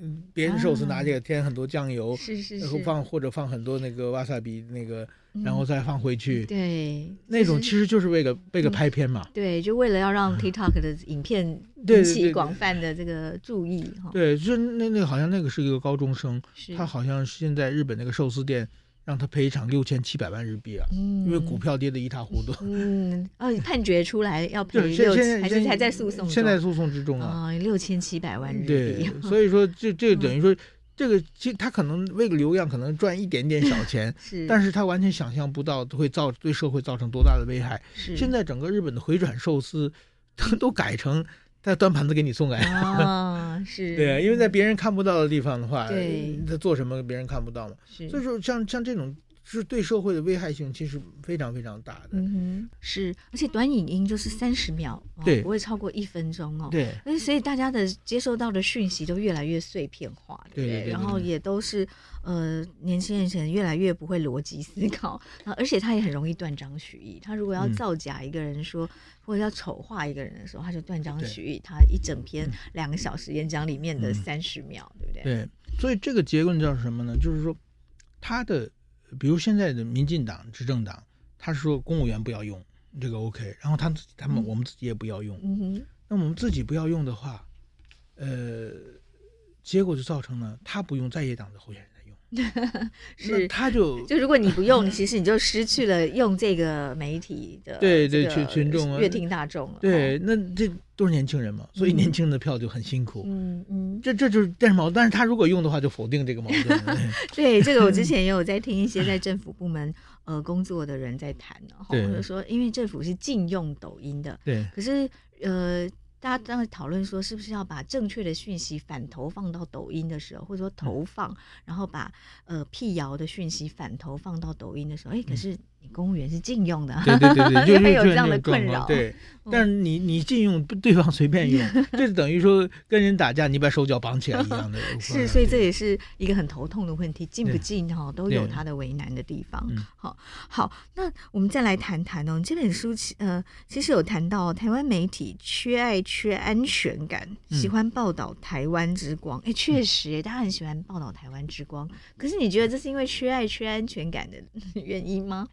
嗯别人寿司拿起来添很多酱油，是是然后是，放或者放很多那个瓦萨比那个，嗯然后再放回去，对那种其其实就是为了为了拍片嘛。对，就为了要让 TikTok 的影片引起广泛的这个注意哈。对，就那那个好像那个是一个高中生，他好像现在日本那个寿司店让他赔偿六千七百万日币啊，嗯因为股票跌得一塌糊涂。嗯哦，判决出来要赔现六现在还是还在诉讼？现在诉讼之中啊。啊，六千七百万日币对币，，所以说这这等于说，这个其实他可能为了流量可能赚一点点小钱，是，但是他完全想象不到会造对社会造成多大的危害。是现在整个日本的回转寿司都都改成他端盘子给你送来。啊，是，对啊，因为在别人看不到的地方的话，对他做什么别人看不到嘛。所以说像像这种是对社会的危害性其实非常非常大的。嗯哼，是，而且短影音就是三十秒，哦对不会超过一分钟哦。对那所以大家的接收到的讯息都越来越碎片化，对不对对对然后也都是呃，年轻人可能越来越不会逻辑思考，啊，而且他也很容易断章取义。他如果要嗯造假一个人说，或者要丑化一个人的时候，他就断章取义，他一整篇两个小时演讲里面的嗯三十秒，对不对？对，所以这个结论叫什么呢？就是说，他的，比如现在的民进党执政党，他说公务员不要用这个 OK，然后他他们嗯。我们自己也不要用，嗯哼，那我们自己不要用的话，呃，结果就造成了他不用在野党的候选人 是。他就就如果你不用，其实你就失去了用这个媒体的对对这个群群众啊阅听大众了。对，哦，那这都是年轻人嘛，所以嗯年轻人的票就很辛苦。嗯嗯，这这就是但是矛盾，但是他如果用的话，就否定这个矛盾。对，这个我之前也有在听一些在政府部门呃工作的人在谈呢，者说因为政府是禁用抖音的，对可是呃。大家当时讨论说，是不是要把正确的讯息反投放到抖音的时候，或者说投放，然后把呃辟谣的讯息反投放到抖音的时候，哎，可是你公务员是禁用的，对对对对，就会有这样的困扰。对，嗯但是你你禁用，对方随便用，这等于说跟人打架，你把手脚绑起来一样的。是，所以这也是一个很头痛的问题，禁不对进哈都有对它的为难的地方嗯。好，好，那我们再来谈谈哦，这本书其呃其实有谈到台湾媒体缺爱、缺安全感，嗯喜欢报道台湾之光。哎，确实，大家很喜欢报道台湾之光。可是你觉得这是因为缺爱、缺安全感的原因吗？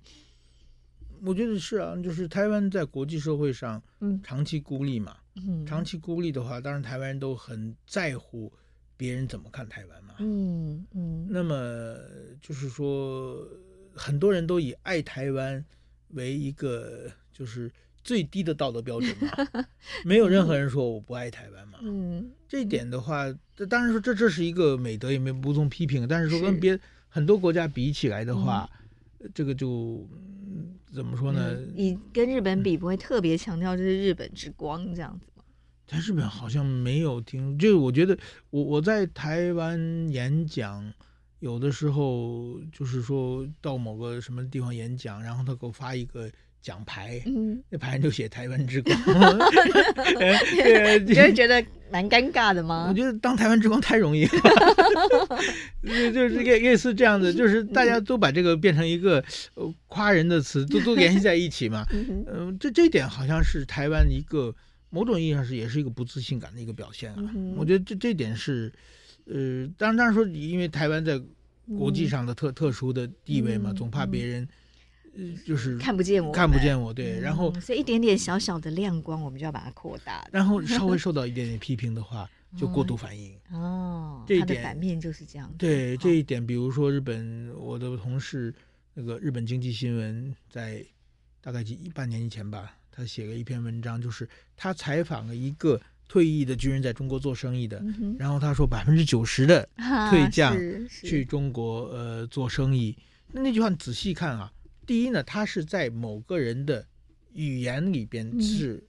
我觉得是啊，就是台湾在国际社会上，嗯长期孤立嘛，嗯，长期孤立的话，当然台湾人都很在乎别人怎么看台湾嘛。嗯嗯那么就是说，很多人都以爱台湾为一个就是最低的道德标准嘛，没有任何人说我不爱台湾嘛。嗯，这一点的话，这当然说这这是一个美德，也没无从批评。但是说跟别很多国家比起来的话，这个就、嗯怎么说呢？嗯你跟日本比，不会特别强调这是日本之光这样子吗？在日本好像没有听，就是我觉得我我在台湾演讲有的时候就是说到某个什么地方演讲，然后他给我发一个奖牌，嗯，那牌上就写“台湾之光”，你会觉得蛮尴尬的吗？我觉得当台湾之光太容易了，就就是类类似这样子，就是大家都把这个变成一个夸人的词，都都联系在一起嘛。嗯、呃，这这一点好像是台湾一个某种意义上是也是一个不自信感的一个表现啊。我觉得这这点是。呃，当然，当然说，因为台湾在国际上的特、嗯、特殊的地位嘛，总怕别人，呃，就是看不见我，看不见我，对，然后、嗯，所以一点点小小的亮光，我们就要把它扩大，然后稍微 受到一点点批评的话，就过度反应。哦，这一点反面就是这样。对，这一点，比如说日本，我的同事那个日本经济新闻，在大概几半年以前吧，他写了一篇文章，就是他采访了一个。退役的军人在中国做生意的，嗯、然后他说百分之九十的退将去中国呃做生意。那那句话你仔细看啊，第一呢，他是在某个人的语言里边是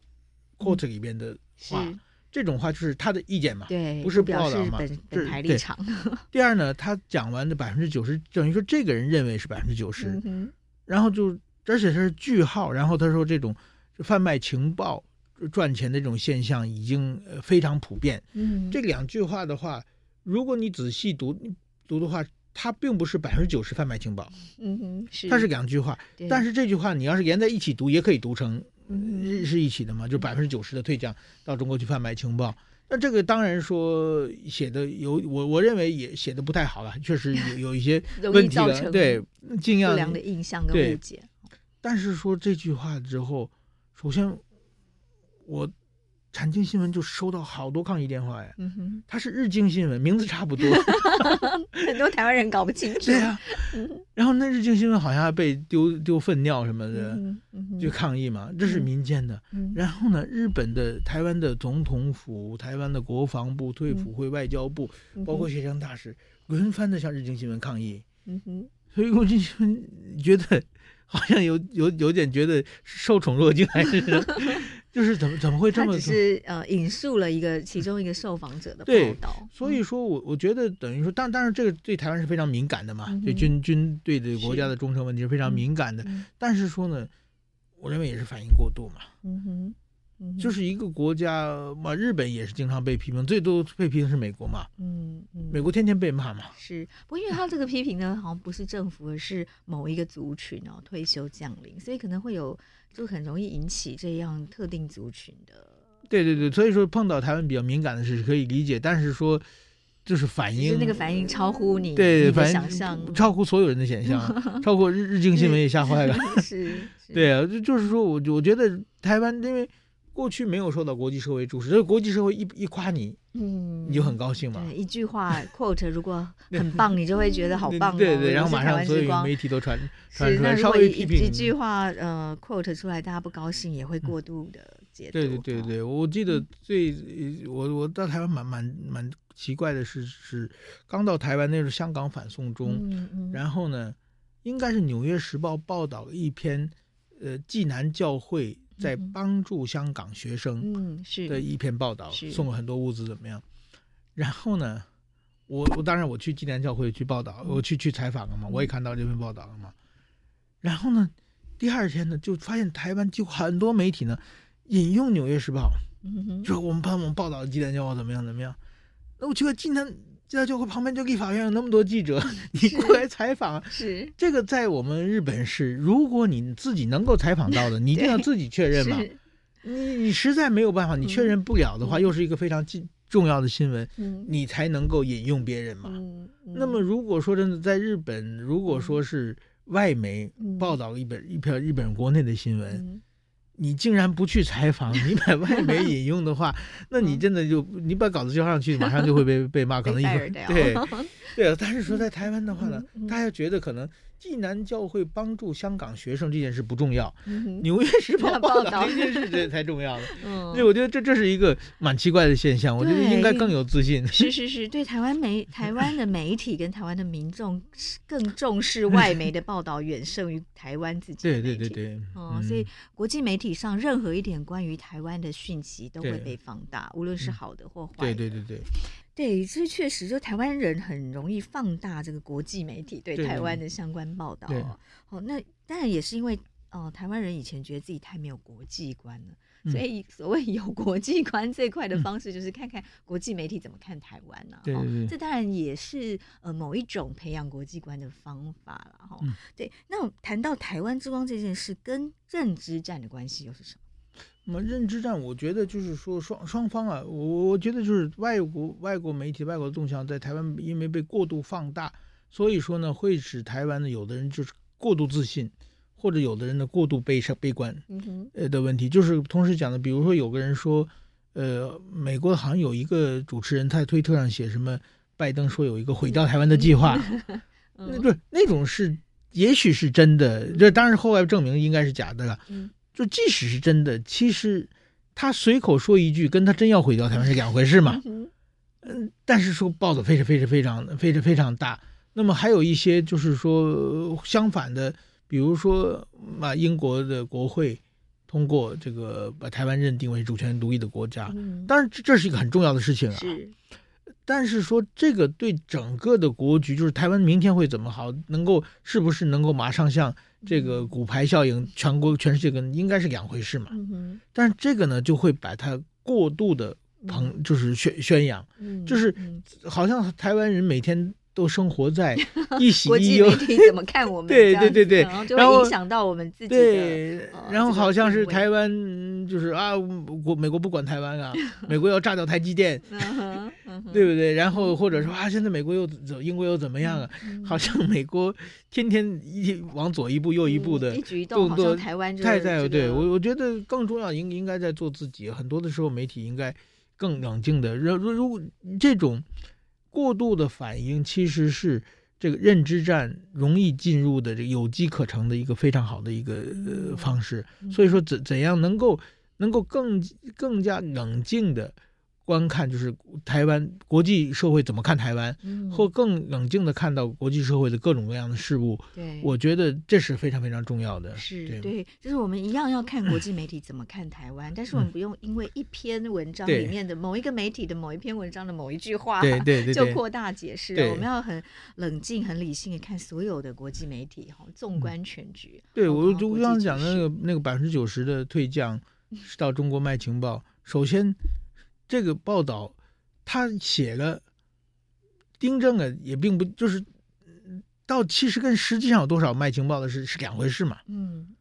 quote 里边的话，嗯、这种话就是他的意见嘛，对，不是报道嘛，本本台立场。第二呢，他讲完的百分之九十，等于说这个人认为是百分之九十，然后就而且是句号，然后他说这种贩卖情报。赚钱的这种现象已经呃非常普遍。嗯，这两句话的话，如果你仔细读读的话，它并不是百分之九十贩卖情报。嗯哼，是。它是两句话，但是这句话你要是连在一起读，也可以读成是一起的嘛，就百分之九十的退将到中国去贩卖情报。那这个当然说写的有我我认为也写的不太好了，确实有有一些 问题了。对，尽量不良的印象跟误解。但是说这句话之后，首先。我产经新闻就收到好多抗议电话呀，嗯哼，它是日经新闻，名字差不多，很多台湾人搞不清楚。对啊，然后那日经新闻好像还被丢丢粪尿什么的，就抗议嘛，这是民间的。然后呢，日本的、台湾的总统府、台湾的国防部、退辅会、外交部，包括协商大使，轮番的向日经新闻抗议。嗯哼，所以日经新闻觉得好像有有有点觉得受宠若惊，还是。就是怎么怎么会这么？他只是呃引述了一个其中一个受访者的报道，所以说我我觉得等于说，当当然这个对台湾是非常敏感的嘛，对军军队的国家的忠诚问题是非常敏感的，但是说呢，我认为也是反应过度嘛。嗯哼。就是一个国家嘛，日本也是经常被批评，最多被批评是美国嘛。嗯嗯，美国天天被骂嘛。是，不过因为他这个批评呢，好像不是政府，而是某一个族群哦，退休将领，所以可能会有，就很容易引起这样特定族群的。对对对，所以说碰到台湾比较敏感的事是可以理解，但是说就是反应，那个反应超乎你对你的想象，超乎所有人的想象，超过日日经新闻也吓坏了。是，对啊，就就是说我我觉得台湾因为。过去没有受到国际社会重视，这个国际社会一一夸你，嗯，你就很高兴嘛。对，一句话 quote 如果很棒，你就会觉得好棒，哦。对对，然后马上所有媒体都传传出来，稍微一一句话呃 quote 出来，大家不高兴也会过度的解读。对对对对，我记得最我我到台湾蛮蛮蛮奇怪的是是刚到台湾那时候香港反送中，嗯嗯，然后呢，应该是《纽约时报》报道了一篇呃济南教会。在帮助香港学生的一篇报道，送了很多物资，怎么样？然后呢，我我当然我去纪念教会去报道，我去去采访了嘛，我也看到这篇报道了嘛。然后呢，第二天呢，就发现台湾就很多媒体呢引用《纽约时报》，就说我们帮我们报道纪念教会怎么样怎么样。那我觉得济南。现在就会旁边就立法院有那么多记者，你过来采访，是。这个在我们日本是，如果你自己能够采访到的，你一定要自己确认嘛。你你实在没有办法，你确认不了的话，又是一个非常重要的新闻，你才能够引用别人嘛。那么如果说真的在日本，如果说是外媒报道一本一篇日本国内的新闻。你竟然不去采访，你把外媒引用的话，那你真的就你把稿子交上去，马上就会被被骂，可能一会对对。但是说在台湾的话呢，大家觉得可能。济南教会帮助香港学生这件事不重要，嗯、纽约时报报道这件事这才重要的。嗯，所以我觉得这这是一个蛮奇怪的现象。我觉得应该更有自信。是是是，对台湾媒台湾的媒体跟台湾的民众更重视 外媒的报道，远胜于台湾自己的媒体。对对对对。哦、嗯，所以国际媒体上任何一点关于台湾的讯息都会被放大，无论是好的或坏的。对对对对。对，这确实，就台湾人很容易放大这个国际媒体对对台湾的相关报道。哦哦，那当然也是因为哦、呃，台湾人以前觉得自己太没有国际观了。所以，所谓有国际观最快的方式，就是看看国际媒体怎么看台湾呢、啊？对对对，这当然也是呃某一种培养国际观的方法了哈。对，那谈到台湾之光这件事，跟认知战的关系又是什么？那么认知战，我觉得就是说双双方啊，我我觉得就是外国外国媒体、外国的动向在台湾，因为被过度放大，所以说呢，会使台湾的有的人就是过度自信。或者有的人的过度悲伤、悲观，呃的问题，就是同时讲的，比如说有个人说，呃，美国好像有一个主持人在推特上写什么，拜登说有一个毁掉台湾的计划，那不是那种是，也许是真的，这当然后来证明应该是假的了。就即使是真的，其实他随口说一句，跟他真要毁掉台湾是两回事嘛。嗯，但是说报道非常非常非常非常非常大。那么还有一些就是说相反的。比如说，把英国的国会通过这个把台湾认定为主权独立的国家，当然这是一个很重要的事情啊。是，但是说这个对整个的国局，就是台湾明天会怎么好，能够是不是能够马上像这个骨牌效应，全国全世界跟应该是两回事嘛。但是这个呢，就会把它过度的捧，就是宣宣扬，就是好像台湾人每天。都生活在 一喜一忧，国际媒体怎么看我们？对对对对，然后就会影响到我们自己对，然后好像是台湾，就是啊，国美国不管台湾啊，美国要炸掉台积电，对不对？然后或者说啊，现在美国又怎，英国又怎么样啊？好像美国天天一往左一步右一步的，一举一动，好像台湾太在对我，我觉得更重要应应该在做自己。很多的时候，媒体应该更冷静的。如如如果这种。过度的反应其实是这个认知战容易进入的这个有机可乘的一个非常好的一个呃方式，所以说怎怎样能够能够更更加冷静的。观看就是台湾国际社会怎么看台湾，嗯、或更冷静的看到国际社会的各种各样的事物。对，我觉得这是非常非常重要的。是对，对，就是我们一样要看国际媒体怎么看台湾，嗯、但是我们不用因为一篇文章里面的某一个媒体的某一篇文章的某一句话，对对对，就扩大解释。我们要很冷静、很理性的看所有的国际媒体，哈，纵观全局。对，我就刚刚讲的那个那个百分之九十的退将是到中国卖情报，首先。这个报道，他写了，丁正啊，也并不就是，到其实跟实际上有多少卖情报的是是两回事嘛。嗯，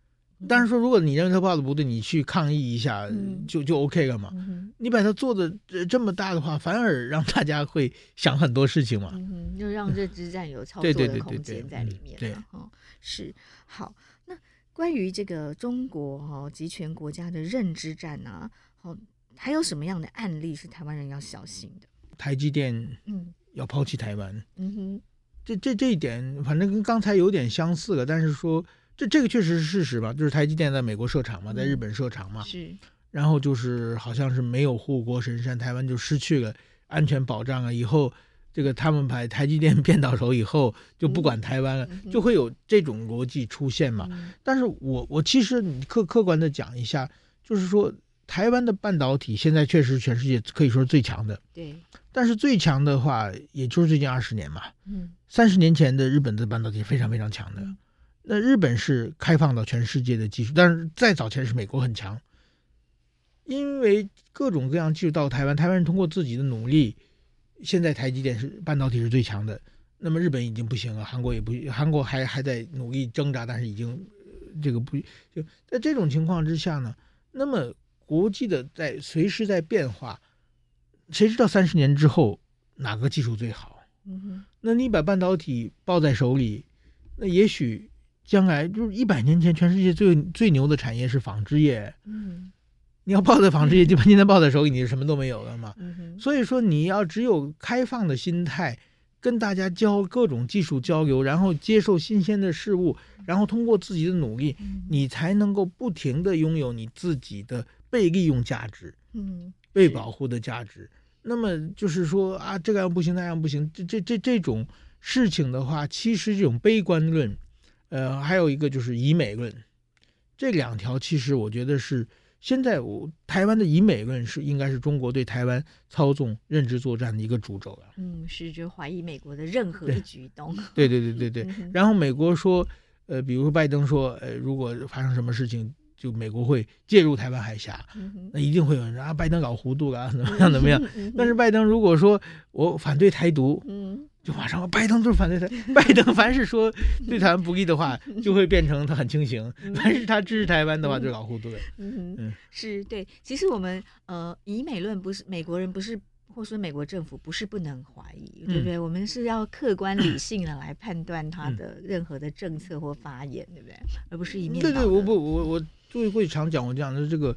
但是说如果你认为他报的不对，你去抗议一下，嗯、就就 OK 了嘛。嗯、你把它做的这么大的话，反而让大家会想很多事情嘛。嗯，就让认知战有操作的空间在里面。对，哦，是好。那关于这个中国哈、哦、集权国家的认知战啊，好、哦。还有什么样的案例是台湾人要小心的？台积电嗯要抛弃台湾嗯哼，这这这一点反正跟刚才有点相似了，但是说这这个确实是事实吧？就是台积电在美国设厂嘛，在日本设厂嘛，是，然后就是好像是没有护国神山，台湾就失去了安全保障啊。以后这个他们把台积电变到手以后，就不管台湾了，就会有这种逻辑出现嘛。但是我我其实你客客观的讲一下，就是说。台湾的半导体现在确实全世界可以说是最强的，对。但是最强的话，也就是最近二十年嘛。嗯。三十年前的日本的半导体非常非常强的，那日本是开放到全世界的技术，但是再早前是美国很强。因为各种各样技术到台湾，台湾人通过自己的努力，现在台积电是半导体是最强的。那么日本已经不行了，韩国也不，韩国还还在努力挣扎，但是已经这个不就在这种情况之下呢？那么。国际的在随时在变化，谁知道三十年之后哪个技术最好？嗯哼，那你把半导体抱在手里，那也许将来就是一百年前全世界最最牛的产业是纺织业。嗯，你要抱在纺织业，就把现在抱在手里，你就什么都没有了嘛。嗯哼，所以说你要只有开放的心态，跟大家交各种技术交流，然后接受新鲜的事物，然后通过自己的努力，你才能够不停的拥有你自己的。被利用价值，嗯，被保护的价值。那么就是说啊，这个样不行，那样不行，这这这这种事情的话，其实这种悲观论，呃，还有一个就是以美论，这两条其实我觉得是现在我台湾的以美论是应该是中国对台湾操纵认知作战的一个主轴了。嗯，是就怀疑美国的任何一举一动。对对对对对。然后美国说，呃，比如说拜登说，呃，如果发生什么事情，就美国会介入台湾海峡，那一定会有人说啊，拜登搞糊涂了，怎么样怎么样。但是拜登如果说我反对台独，嗯。就马上，拜登就是反对台。拜登凡是说对台湾不利的话，就会变成他很清醒；凡是他支持台湾的话，就老糊涂了。嗯嗯，是对。其实我们呃，以美论不是美国人不是，或说美国政府不是不能怀疑，对不对？我们是要客观理性的来判断他的任何的政策或发言，对不对？而不是一面。对对，我不我我就会常讲我讲的这个。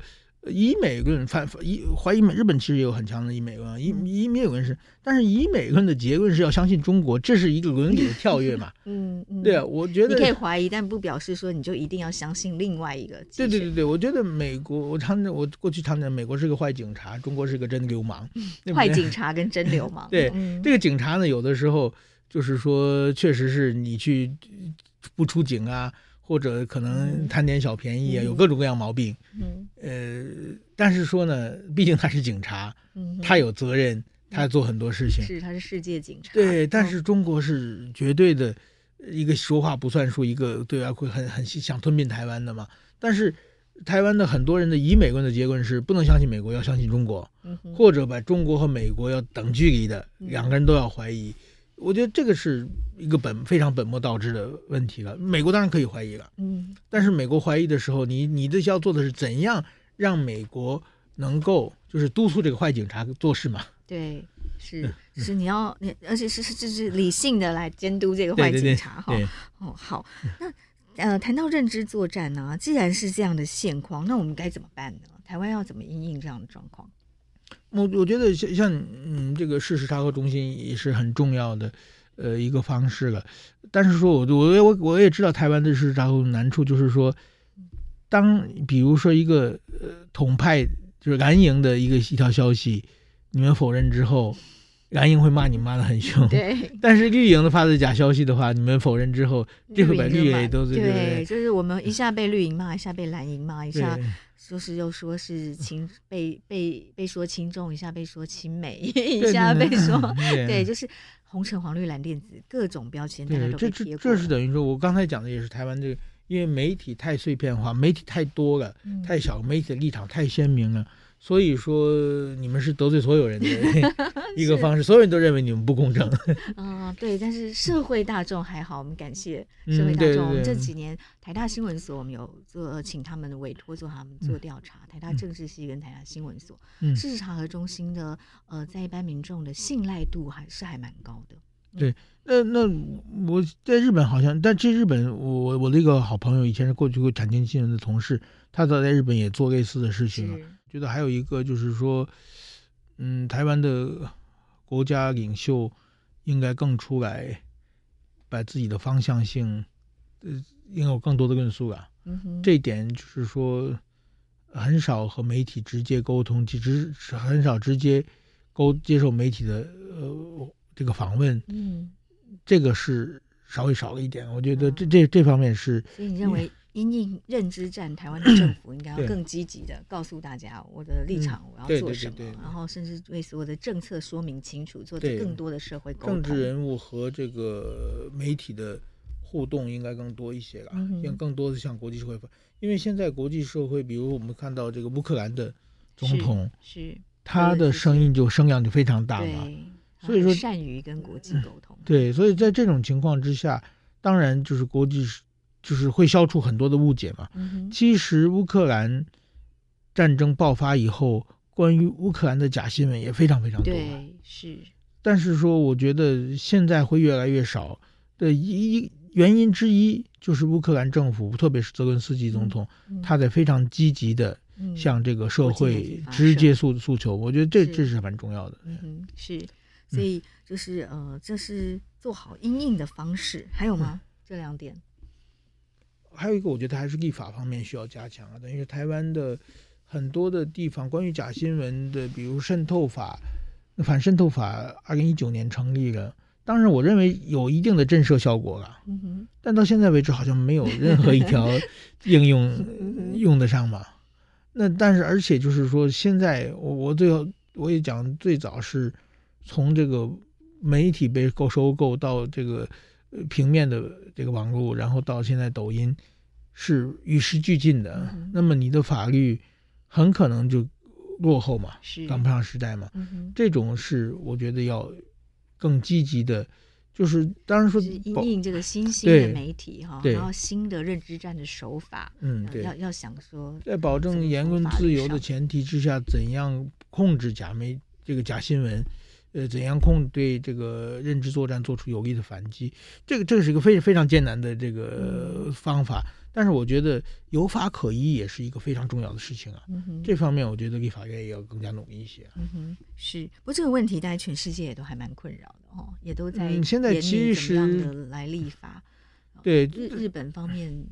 以美论反以怀疑美，日本其实也有很强的以美论，以以美论是，但是以美论的结论是要相信中国，这是一个伦理的跳跃嘛？嗯，嗯对啊，我觉得你可以怀疑，但不表示说你就一定要相信另外一个。对对对对，我觉得美国，我常我过去常讲，美国是个坏警察，中国是个真流氓。坏警察跟真流氓。对，嗯、这个警察呢，有的时候就是说，确实是你去不出警啊。或者可能贪点小便宜啊，嗯、有各种各样毛病。嗯，呃，但是说呢，毕竟他是警察，嗯、他有责任，他要做很多事情。是，他是世界警察。对，但是中国是绝对的一个说话不算数，一个对外会很很想吞并台湾的嘛。但是台湾的很多人的以美国人的结论是不能相信美国，要相信中国，嗯、或者把中国和美国要等距离的，两个人都要怀疑。我觉得这个是一个本非常本末倒置的问题了。美国当然可以怀疑了，嗯，但是美国怀疑的时候，你你的要做的是怎样让美国能够就是督促这个坏警察做事嘛？对，是是你要你，而且是是是理性的来监督这个坏警察哈。哦，好，那呃，谈到认知作战呢，既然是这样的现况，那我们该怎么办呢？台湾要怎么应应这样的状况？我我觉得像像嗯，这个事实查核中心也是很重要的，呃，一个方式了。但是说我我我我也知道台湾的事实查核的难处，就是说，当比如说一个呃统派就是蓝营的一个一条消息，你们否认之后，蓝营会骂你骂的很凶。对。但是绿营的发的假消息的话，你们否认之后，就会把绿营也都是对，对，就是我们一下被绿营骂，一下被蓝营骂，一下。说是又说是轻被被被说轻重，一下被说轻美，一下被说对，就是红橙黄绿蓝靛紫各种标签，大家都被贴过。这是等于说，我刚才讲的也是台湾这个，因为媒体太碎片化，媒体太多了，太小，媒体的立场太鲜明了。所以说，你们是得罪所有人的 一个方式，所有人都认为你们不公正。啊、呃，对，但是社会大众还好，我们感谢社会大众。我们、嗯、这几年台大新闻所，我们有做请他们委托做他们做调查。嗯、台大政治系跟台大新闻所，嗯、事实查核中心的呃，在一般民众的信赖度还是还蛮高的。嗯、对，那那我在日本好像，但这日本我我的一个好朋友以前是过去过产经新闻的同事，他早在日本也做类似的事情了。觉得还有一个就是说，嗯，台湾的国家领袖应该更出来，把自己的方向性，呃，应该有更多的论述啊。嗯哼，这一点就是说，很少和媒体直接沟通，其实是很少直接沟接受媒体的呃这个访问。嗯，这个是稍微少了一点。我觉得这这这方面是。所以你认为？因应认知战，台湾的政府应该要更积极的告诉大家我的立场，我要做什么，然后甚至为所有的政策说明清楚，做更多的社会沟通。政治人物和这个媒体的互动应该更多一些了，应该更多的向国际社会发，因为现在国际社会，比如我们看到这个乌克兰的总统，是他的声音就声量就非常大嘛，所以说善于跟国际沟通。对，所以在这种情况之下，当然就是国际。就是会消除很多的误解嘛。嗯、其实乌克兰战争爆发以后，关于乌克兰的假新闻也非常非常多。对，是。但是说，我觉得现在会越来越少的一原因之一，就是乌克兰政府，特别是泽伦斯基总统，嗯、他在非常积极的向这个社会直接诉诉求。我觉得这是这是蛮重要的。嗯，是。所以就是呃，这是做好因应的方式。还有吗？嗯、这两点。还有一个，我觉得还是立法方面需要加强啊。等于是台湾的很多的地方，关于假新闻的，比如渗透法、反渗透法，二零一九年成立了。当然，我认为有一定的震慑效果了。嗯。但到现在为止，好像没有任何一条 应用用得上嘛。那但是而且就是说，现在我我最后我也讲，最早是从这个媒体被购收购到这个平面的这个网络，然后到现在抖音是与时俱进的。嗯、那么你的法律很可能就落后嘛，是赶不上时代嘛。嗯、这种是我觉得要更积极的。就是当然说，因应这个新兴的媒体哈，然后新的认知战的手法，嗯，对，要要想说，在保证言论自由的前提之下，怎样控制假媒这个假新闻，呃，怎样控对这个认知作战做出有力的反击，这个这个是一个非非常艰难的这个方法。嗯但是我觉得有法可依也是一个非常重要的事情啊。嗯，这方面我觉得立法院也要更加努力一些。嗯哼，是。不过这个问题，大家全世界也都还蛮困扰的哦，也都在嗯，现在其实怎么样的来立法。对日日本方面，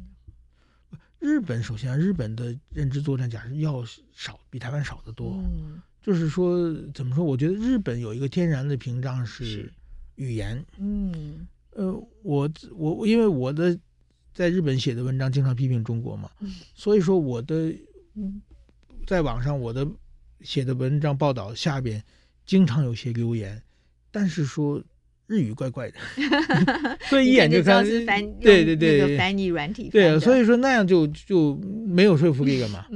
日本首先日本的认知作战假设要少，比台湾少得多。嗯，就是说怎么说？我觉得日本有一个天然的屏障是语言。嗯，呃，我我因为我的。在日本写的文章经常批评中国嘛，所以说我的在网上我的写的文章报道下边经常有些留言，但是说日语怪怪的，所以一眼就看是翻对对对翻译软体对啊，所以说那样就就没有说服力了嘛。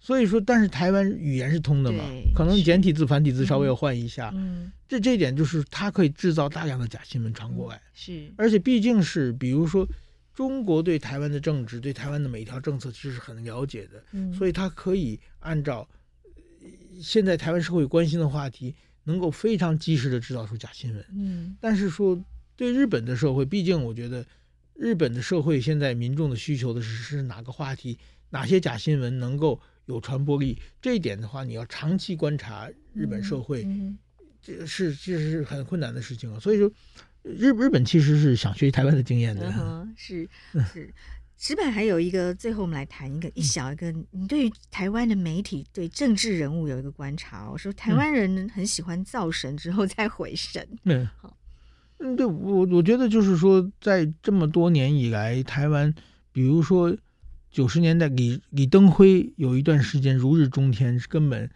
所以说，但是台湾语言是通的嘛，可能简体字繁体字稍微要换一下，嗯。这这一点就是它可以制造大量的假新闻传国外，是，而且毕竟是比如说。中国对台湾的政治，对台湾的每一条政策其实是很了解的，嗯，所以它可以按照现在台湾社会关心的话题，能够非常及时的制造出假新闻。嗯，但是说对日本的社会，毕竟我觉得日本的社会现在民众的需求的是是哪个话题，哪些假新闻能够有传播力，这一点的话，你要长期观察日本社会，这是这是很困难的事情啊。所以说。日日本其实是想学习台湾的经验的，嗯、是是。石板还有一个，最后我们来谈一个一小一个，你对于台湾的媒体对政治人物有一个观察，我说台湾人很喜欢造神之后再毁神。嗯，好，嗯，对我我觉得就是说，在这么多年以来，台湾，比如说九十年代李李登辉有一段时间如日中天，根本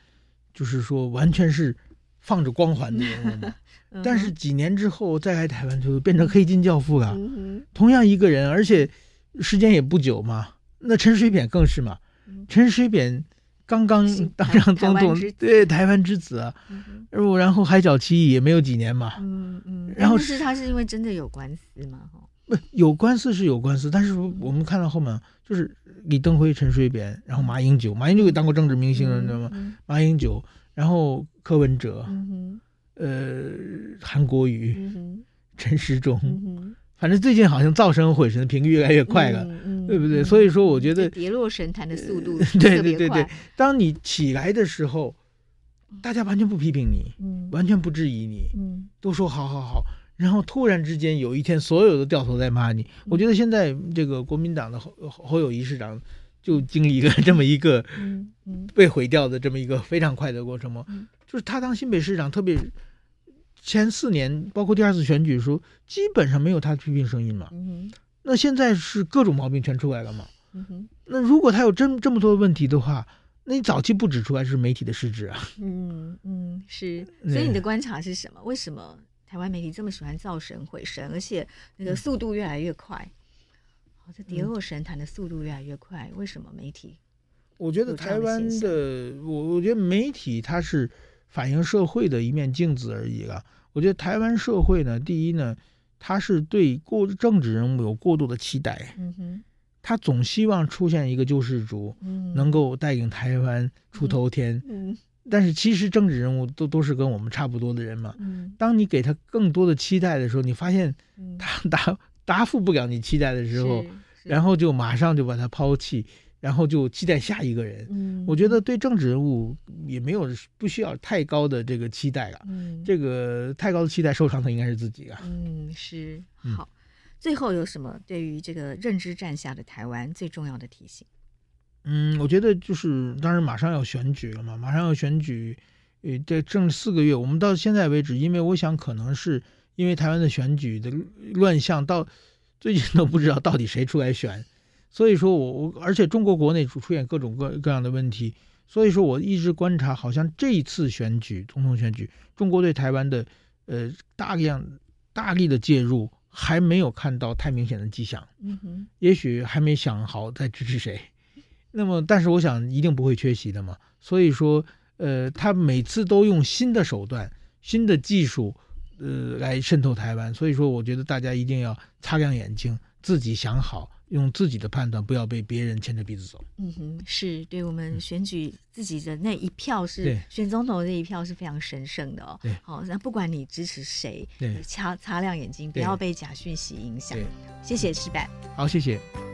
就是说完全是放着光环的人物嘛。但是几年之后再来台湾就变成黑金教父了，同样一个人，而且时间也不久嘛。那陈水扁更是嘛，陈水扁刚刚当上总统，对台湾之子啊，然后海角七也没有几年嘛。嗯嗯。然后是他是因为真的有官司嘛？不，有官司是有官司，但是我们看到后面就是李登辉、陈水扁，然后马英九，马英九也当过政治明星了，你知道吗？马英九，然后柯文哲。呃，韩国瑜、陈时中，反正最近好像噪声毁神的频率越来越快了，对不对？所以说，我觉得跌落神坛的速度对对对对，当你起来的时候，大家完全不批评你，完全不质疑你，都说好好好，然后突然之间有一天，所有的掉头在骂你。我觉得现在这个国民党的侯侯友谊市长就经历了这么一个被毁掉的这么一个非常快的过程嘛。就是他当新北市长，特别前四年，包括第二次选举的时候，基本上没有他的批评声音嘛。嗯、那现在是各种毛病全出来了嘛。那如果他有这这么多问题的话，那你早期不指出来是媒体的失职啊。嗯嗯，是。所以你的观察是什么？为什么台湾媒体这么喜欢造神毁神，而且那个速度越来越快？好、嗯，这跌落神坛的速度越来越快，为什么媒体？我觉得台湾的，我我觉得媒体它是。反映社会的一面镜子而已了。我觉得台湾社会呢，第一呢，它是对过政治人物有过度的期待，嗯哼，他总希望出现一个救世主，嗯，能够带领台湾出头天，嗯，但是其实政治人物都都是跟我们差不多的人嘛，嗯，当你给他更多的期待的时候，你发现他 答答复不了你期待的时候，然后就马上就把他抛弃。然后就期待下一个人，嗯，我觉得对政治人物也没有不需要太高的这个期待了，嗯，这个太高的期待受伤的应该是自己啊，嗯，是好。最后有什么对于这个认知战下的台湾最重要的提醒？嗯，我觉得就是当然马上要选举了嘛，马上要选举，呃，这正四个月，我们到现在为止，因为我想可能是因为台湾的选举的乱象，到最近都不知道到底谁出来选。所以说我我而且中国国内出出现各种各各样的问题，所以说我一直观察，好像这一次选举总统选举，中国对台湾的呃大量大力的介入还没有看到太明显的迹象。嗯哼，也许还没想好在支持谁。那么，但是我想一定不会缺席的嘛。所以说，呃，他每次都用新的手段、新的技术，呃，来渗透台湾。所以说，我觉得大家一定要擦亮眼睛，自己想好，用自己的判断，不要被别人牵着鼻子走。嗯哼，是对我们选举自己的那一票是，是选总统的那一票是非常神圣的哦。对，好，那不管你支持谁，对，擦擦亮眼睛，不要被假讯息影响。谢谢石柏。好，谢谢。